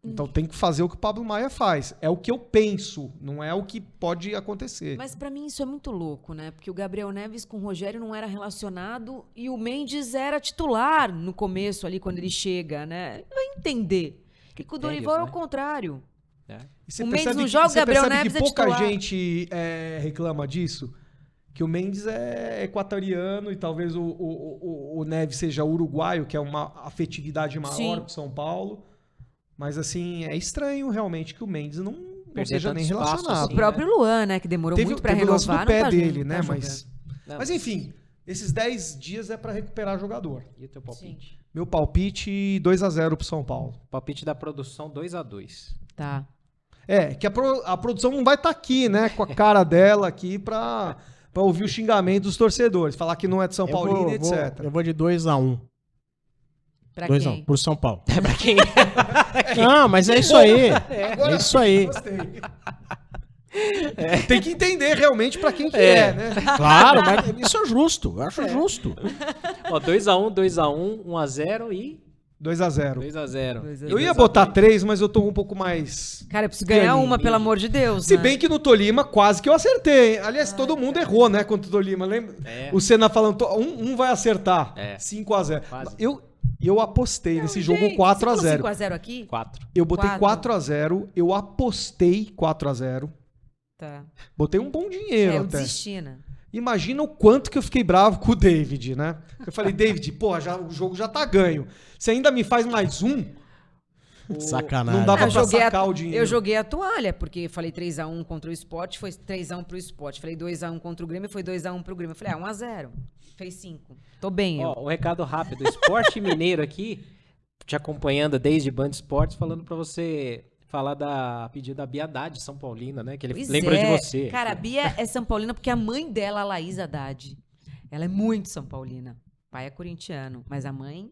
Então tem que fazer o que o Pablo Maia faz. É o que eu penso, não é o que pode acontecer. Mas pra mim isso é muito louco, né? Porque o Gabriel Neves com o Rogério não era relacionado e o Mendes era titular no começo ali quando ele chega, né? Vai entender. Que com o Dorival é o né? contrário. É. E você O Mendes não que- joga, você Gabriel Neves que é pouca gente é, reclama disso. Que o Mendes é equatoriano e talvez o, o, o, o Neves seja uruguaio, que é uma afetividade maior Sim. com São Paulo. Mas assim, é estranho realmente que o Mendes não, não seja nem espaço relacionado. assim, o próprio Luan, né? Que demorou teve muito o lance renovar. do não pé tá dele, né? tá mas. Não, mas enfim, esses 10 dias é pra recuperar jogador. E o teu palpite? Meu palpite 2 a 0 pro São Paulo. Palpite da produção 2 a 2 Tá. É, que a, pro- a produção não vai estar aqui, né? Com a cara dela aqui pra, pra ouvir o xingamento dos torcedores. Falar que não é de São Eu Paulino, vou- vou- etc. eu vou de 2x1. Pra 2x1 quem? pro São Paulo. É pra quem? Não, mas é isso aí. É isso aí. Gostei. Tem que entender realmente pra quem que É. é, né? Claro, mas isso é justo. Eu acho justo. Ó, 2x1, 2x1, 1x0 e 2 a 0 2x0. Dois a Eu ia botar 3, mas eu tô um pouco mais... Cara, eu preciso ganhar Pianinho, uma, pelo amor de Deus. Se né? bem que no Tolima quase que eu acertei. hein? Aliás, todo mundo errou, né, contra o Tolima. Lembra? É. O Senna falando, to- um, um vai acertar. É. 5 a 0 Quase. Eu, eu apostei nesse jogo Gente, 4 a você 0 falou 5x0 aqui? 4. Eu botei Quatro. 4 a 0 eu apostei 4 a 0 Tá. Botei um bom dinheiro É, eu até. desisti, né? Imagina o quanto que eu fiquei bravo com o David, né? Eu falei, David, porra, já, o jogo já tá ganho. Você ainda me faz mais um? o- Sacanagem. Não dava Ah, eu pra sacar a, o dinheiro. Eu joguei a toalha, porque falei 3x1 contra o esporte, foi 3x1 pro esporte. Falei 2x1 contra o Grêmio, foi 2x1 pro Grêmio. Eu falei, ah, 1x0. Fez 5. Tô bem, eu. Ó, um recado rápido. Esporte Mineiro aqui, te acompanhando desde Band Esportes, falando pra você falar da pedido da Bia Haddad, São Paulina, né? Que ele Pois lembrou é. de você. Cara, a Bia é São Paulina porque a mãe dela, a Laís Haddad, ela é muito São Paulina. O pai é corintiano, mas a mãe.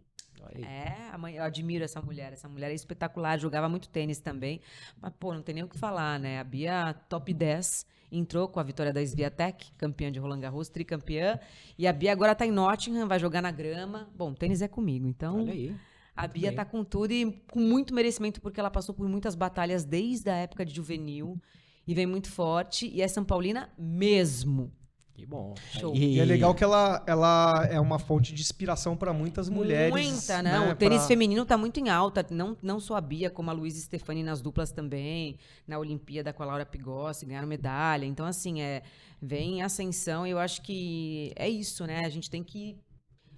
É, a mãe, eu admiro essa mulher. Essa mulher é espetacular, jogava muito tênis também. Mas, pô, não tem nem o que falar, né? A Bia, top 10, entrou com a vitória da Sviatek, campeã de Roland Garros, tricampeã. E a Bia agora tá em Nottingham, vai jogar na grama. Bom, tênis é comigo, então Olha aí. A Bia bem. tá com tudo e com muito merecimento, porque ela passou por muitas batalhas desde a época de juvenil. E vem muito forte. E é São Paulina mesmo. Que bom. Show. E é legal que ela, ela é uma fonte de inspiração para muitas mulheres. Muita, né? né? O tênis Pra- feminino tá muito em alta. Não, não só a Bia, como a Luísa Stefani nas duplas também. Na Olimpíada com a Laura Pigossi, ganharam medalha. Então, assim, é, vem ascensão e eu acho que é isso, né? A gente tem que,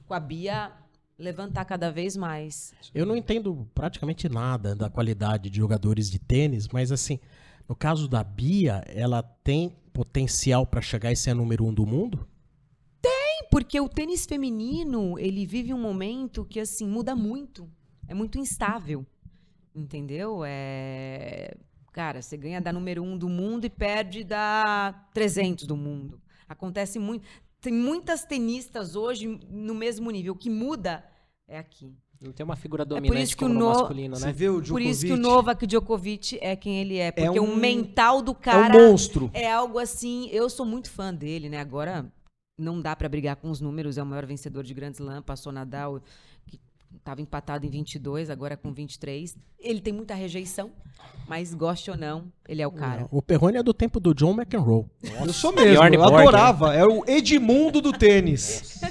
com a Bia, levantar cada vez mais. Eu não entendo praticamente nada da qualidade de jogadores de tênis, mas assim, no caso da Bia, ela tem potencial para chegar e ser a número um do mundo? Porque o tênis feminino, ele vive um momento que, assim, muda muito. É muito instável. Entendeu? É... Cara, você ganha da número um do mundo e perde da 300 do mundo. Acontece muito. Tem muitas tenistas hoje no mesmo nível. O que muda é aqui. Não tem uma figura por dominante isso que como o no No- masculino, Você né? vê o Por isso que o Djokovic, Novak Djokovic é quem ele é. Porque um- o mental do é um cara monstro. é algo assim. Eu sou muito fã dele, né? Agora não dá pra brigar com os números. É o maior vencedor de Grand Slam. Passou Nadal, estava empatado em 22, agora com 23. Ele tem muita rejeição, mas goste ou não, ele é o cara. O Perrone é do tempo do John McEnroe. Eu sou mesmo, eu Borg, adorava. É o Edmundo do tênis.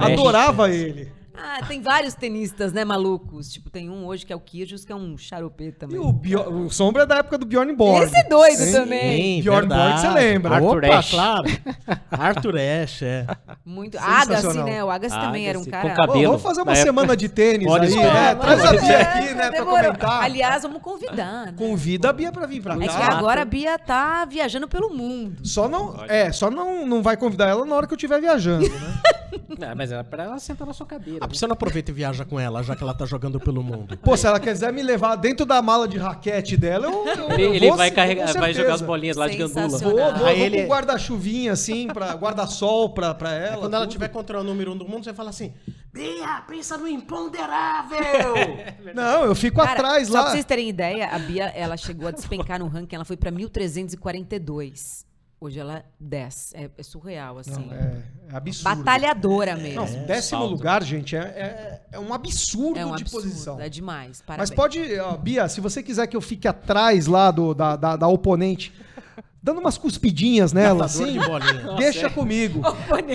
Adorava ele. Ah, tem vários tenistas, né, malucos? Tipo, tem um hoje que é o Kyrgios, que é um xaropê também. E o, Bio- o Sombra é da época do Bjorn Borg. Esse é doido Sim. também. Bjorn Borg, você lembra? Arthur Opa, Ashe. claro. Arthur Ashe, é. Muito. Agassi, né? O Agassi também era um Agassi, cara. com cabelo. Pô, vamos fazer uma semana de tênis Pode aí, né? Traz a Bia aqui, né, pra demorou. comentar. Aliás, vamos convidar. Né? Convida a Bia pra vir pra É que cá. agora a Bia tá viajando pelo mundo. Só não, é, só não, não vai convidar ela na hora que eu estiver viajando, né? Não, mas é pra ela sentar na sua cadeira. Por que você não aproveita e viaja com ela, já que ela tá jogando pelo mundo? Pô, se ela quiser me levar dentro da mala de raquete dela, eu, eu, Ele, eu ele vai carregar, vai jogar as bolinhas lá de gandula. Vou, vou, vou ele- com guarda-chuvinha assim, pra guarda-sol pra, pra ela. Aí quando ela tudo. tiver contra o número um do mundo, você fala assim: Bia, pensa no imponderável! Não, eu fico Cara, atrás só pra lá. vocês terem ideia, a Bia, ela chegou a despencar no ranking, ela foi pra 1342. Hoje ela desce. É, é surreal, assim. Não, é, é absurdo. Batalhadora mesmo. Não, décimo salto. lugar, gente, é, é, é um absurdo, é um de absurdo, posição. é demais. Mas Parabéns. pode, ó, Bia, se você quiser que eu fique atrás lá do, da, da, da oponente, dando umas cuspidinhas nela, Catador assim, de bolinha. deixa comigo.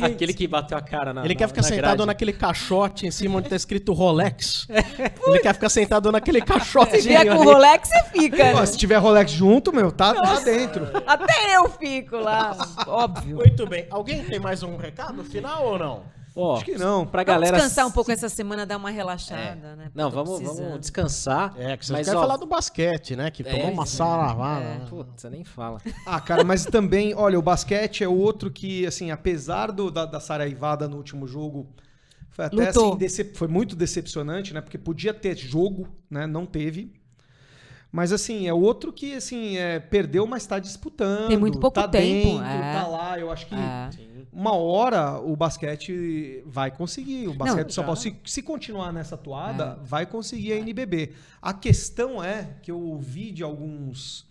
Aquele que bateu a cara na Ele na- quer ficar na sentado grade. naquele caixote em cima onde tá escrito Rolex. Ele quer ficar sentado naquele caixote. Se vier com o Rolex, você fica. Né? se tiver Rolex junto, meu, tá, tá dentro. Até eu fico lá. Óbvio. Muito bem. Alguém tem mais um recado final ou não? Ó, Acho que não. Pra Vamos galera... descansar um pouco essa semana, dar uma relaxada, né? Não, vamos, vamos descansar. É, que você mas, quer ó, falar do basquete, né? Que tomou É, uma isso, salavada. é. Putz, nem fala. Ah, cara, mas também, olha, o basquete é outro que, assim, apesar do, da, da saraivada no último jogo, foi até Lutou. assim, decep- foi muito decepcionante, né? Porque podia ter jogo, né? Não teve. Mas assim, é outro que assim, é, perdeu, mas tá disputando. Tem muito pouco tá tempo, Dentro, é. Tá lá, eu acho que É. uma hora o basquete vai conseguir. O basquete Não, de São Paulo, se, se continuar nessa toada, vai conseguir a NBB. A questão é que eu ouvi de alguns.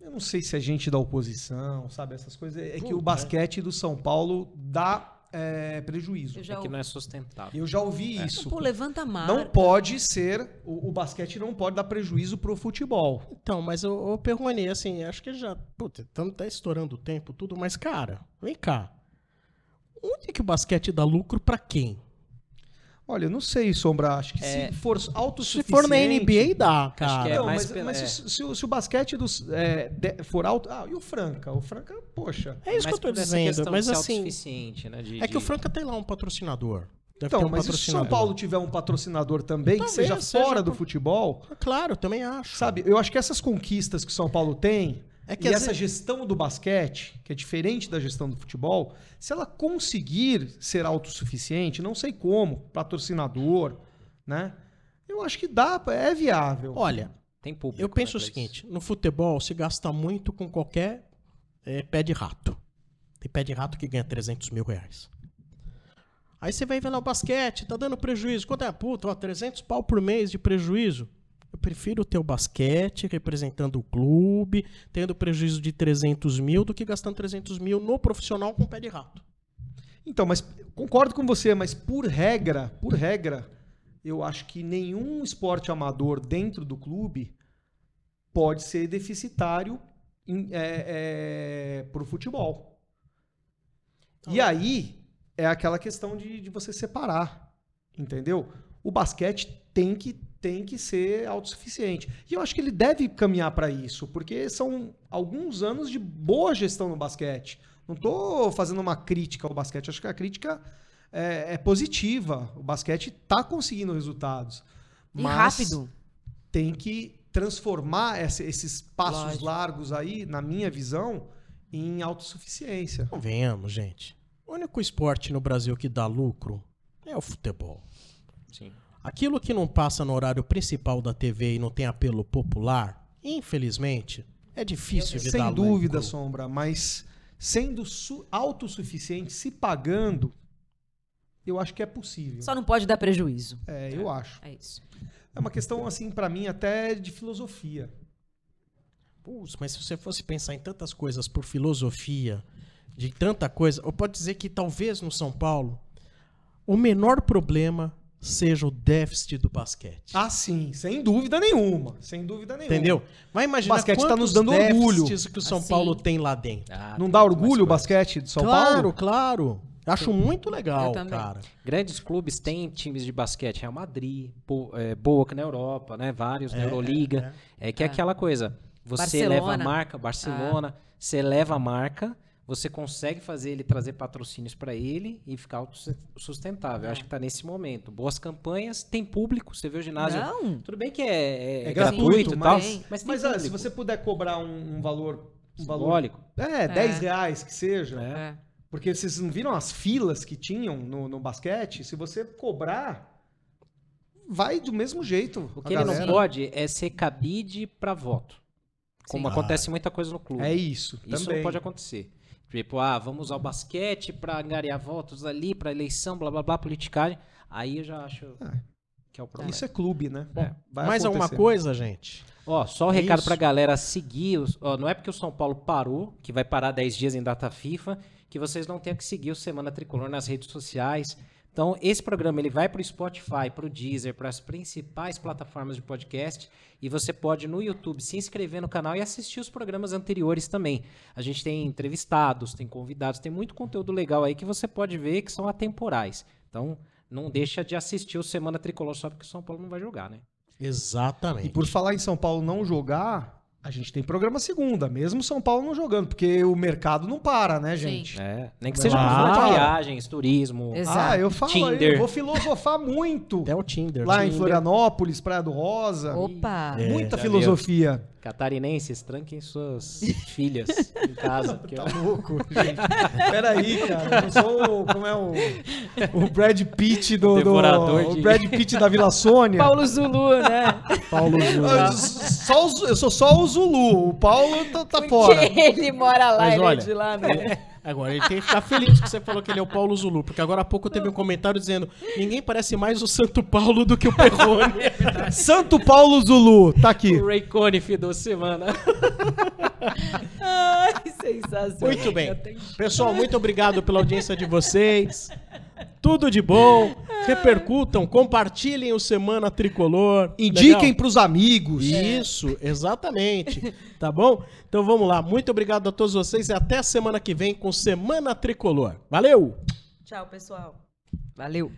Eu não sei se é gente da oposição, sabe? Essas coisas. É que o basquete do São Paulo dá é, prejuízo. Já É que não é sustentável. Eu já ouvi isso. Pô, levanta a marca. Não pode ser. O, o basquete não pode dar prejuízo pro futebol. Então, mas eu, eu pergunei assim, acho que já. Puta, estamos até estourando o tempo, tudo, mas, cara, vem cá. Onde é que o basquete dá lucro pra quem? Olha, eu não sei, Sombra. Acho que É, se for Se autossuficiente... for na NBA, dá, cara. que é não, mas, pela- mas é. se, se o- se o basquete dos, é, de- for alto... Ah, e o Franca? O Franca, poxa... É isso Mas que eu tô por dizendo. Mas assim. né? de- É que o Franca tem lá um patrocinador. Deve Então, um mas se. São Paulo tiver um patrocinador também, Talvez que seja seja fora do pro- futebol, Claro, eu também acho. sabe? Eu acho que essas conquistas que o São Paulo tem, É que e essa vezes- gestão do basquete, que é diferente da gestão do futebol, se ela conseguir ser autossuficiente, não sei como, patrocinador, né? Eu acho que dá, é viável. Olha, Tem público. eu penso né, o pra isso. seguinte: no futebol se gasta muito com qualquer é, pé de rato. Tem pé de rato que ganha 300 mil reais. Aí você vai ver lá o basquete, tá dando prejuízo. Quanto é? Puta, ó, 300 pau por mês de prejuízo. Eu prefiro ter o basquete representando o clube, tendo prejuízo de 300 mil, do que gastando 300 mil no profissional com pé de rato. Então, mas concordo com você, mas por regra, por regra, eu acho que nenhum esporte amador dentro do clube pode ser deficitário para o futebol. E aí é aquela questão de, de você separar, entendeu? O basquete tem que, tem que ser autossuficiente. E eu acho que ele deve caminhar para isso, porque são alguns anos de boa gestão no basquete. Não estou fazendo uma crítica ao basquete, acho que a crítica é, é positiva. O basquete está conseguindo resultados. E mas rápido. Tem que transformar esse- esses passos Lógico. largos aí, na minha visão, em autossuficiência. Convenhamos, gente. O único esporte no Brasil que dá lucro é o futebol. Sim. Aquilo que não passa no horário principal da TV e não tem apelo popular, infelizmente, é difícil de dar Sem dúvida, lucro. Sombra, mas sendo su- autossuficiente, se pagando, eu acho que é possível. Só não pode dar prejuízo. É, eu acho. É isso. É uma questão, assim, pra mim, até de filosofia. Putz, mas se você fosse pensar em tantas coisas por filosofia, de tanta coisa, ou pode dizer que talvez no São Paulo o menor problema seja o déficit do basquete. Ah, sim, sem dúvida nenhuma. Sem dúvida nenhuma. Entendeu? Vai imaginar O basquete tá quantos nos dando orgulho. que o São Assim. Paulo tem lá dentro. Ah, Não dá orgulho o basquete de São claro, Paulo? claro. Acho muito legal, cara. Grandes clubes têm times de basquete, Real Madrid, Bo é, Boca na Europa, né? Vários na É, Euroliga. É, que é É. aquela coisa. Você Barcelona. leva a marca, Barcelona, você leva a marca, você consegue fazer ele trazer patrocínios para ele e ficar autossustentável. Eu Acho que tá nesse momento. Boas campanhas, tem público, você vê o ginásio. Não. Tudo bem que é, é- É é gratuito, e tal, mas- mas, Mas ah, se você puder cobrar um, um valor... Um valor Simbólico. é, 10 reais que seja. É. É. Porque vocês não viram as filas que tinham no, no basquete? Se você cobrar, vai do mesmo jeito. O que ele não galera. pode é ser cabide para voto. Como Sim. acontece muita coisa no clube. É isso. Isso também. não pode acontecer. Tipo, ah, vamos usar o basquete para angariar votos ali, para eleição, blá blá blá, politicagem. Aí eu já acho É. que é o problema. Isso é clube, né? É. Vai Mais alguma acontecer. coisa, gente? Ó, só o É recado isso. pra galera seguir. os- ó, não é porque o São Paulo parou, que vai parar 10 dias em data FIFA, que vocês não tenham que seguir o Semana Tricolor nas redes sociais. Então, esse programa ele vai pro Spotify, pro Deezer, para as principais plataformas de podcast. E você pode no YouTube se inscrever no canal e assistir os programas anteriores também. A gente tem entrevistados, tem convidados, tem muito conteúdo legal aí que você pode ver que são atemporais. Então, não deixa de assistir o Semana Tricolor só porque o São Paulo não vai jogar, né? Exatamente. E por falar em São Paulo não jogar, a gente tem programa segunda, mesmo São Paulo não jogando, porque o mercado não para, né, gente? É, nem que seja Ah. de viagens, turismo. Exato. Ah, eu falo, Tinder. eu vou filosofar muito. Até o Tinder. Lá em Tinder. Florianópolis, Praia do Rosa. Opa! É. Muita já filosofia. Catarinenses, tranquem suas filhas em casa. Porque Tá louco, gente. Peraí, cara. Eu sou o, como é o, o Brad Pitt do, do Devorador o de- Brad Pitt da Vila Sônia. Paulo Zulu, né? Paulo Júnior. Eu, só o Zu- eu sou só o Zulu. O Paulo tá, tá fora. Ele mora lá, Mas ele olha, é de lá, né? Agora ele tem que ficar feliz que você falou que ele é o Paulo Zulu, porque agora há pouco teve um comentário dizendo: ninguém parece mais o Santo Paulo do que o Perrone. Santo Paulo Zulu, tá aqui. o Ray Conniff do semana. Ai, sensacional. Muito bem. Pessoal, muito obrigado pela audiência de vocês. Tudo de bom. Repercutam, compartilhem o Semana Tricolor. Indiquem Legal? pros amigos. Isso, exatamente. Tá bom? Então vamos lá. Muito obrigado a todos vocês e até a semana que vem com Semana Tricolor. Valeu! Tchau, pessoal. Valeu.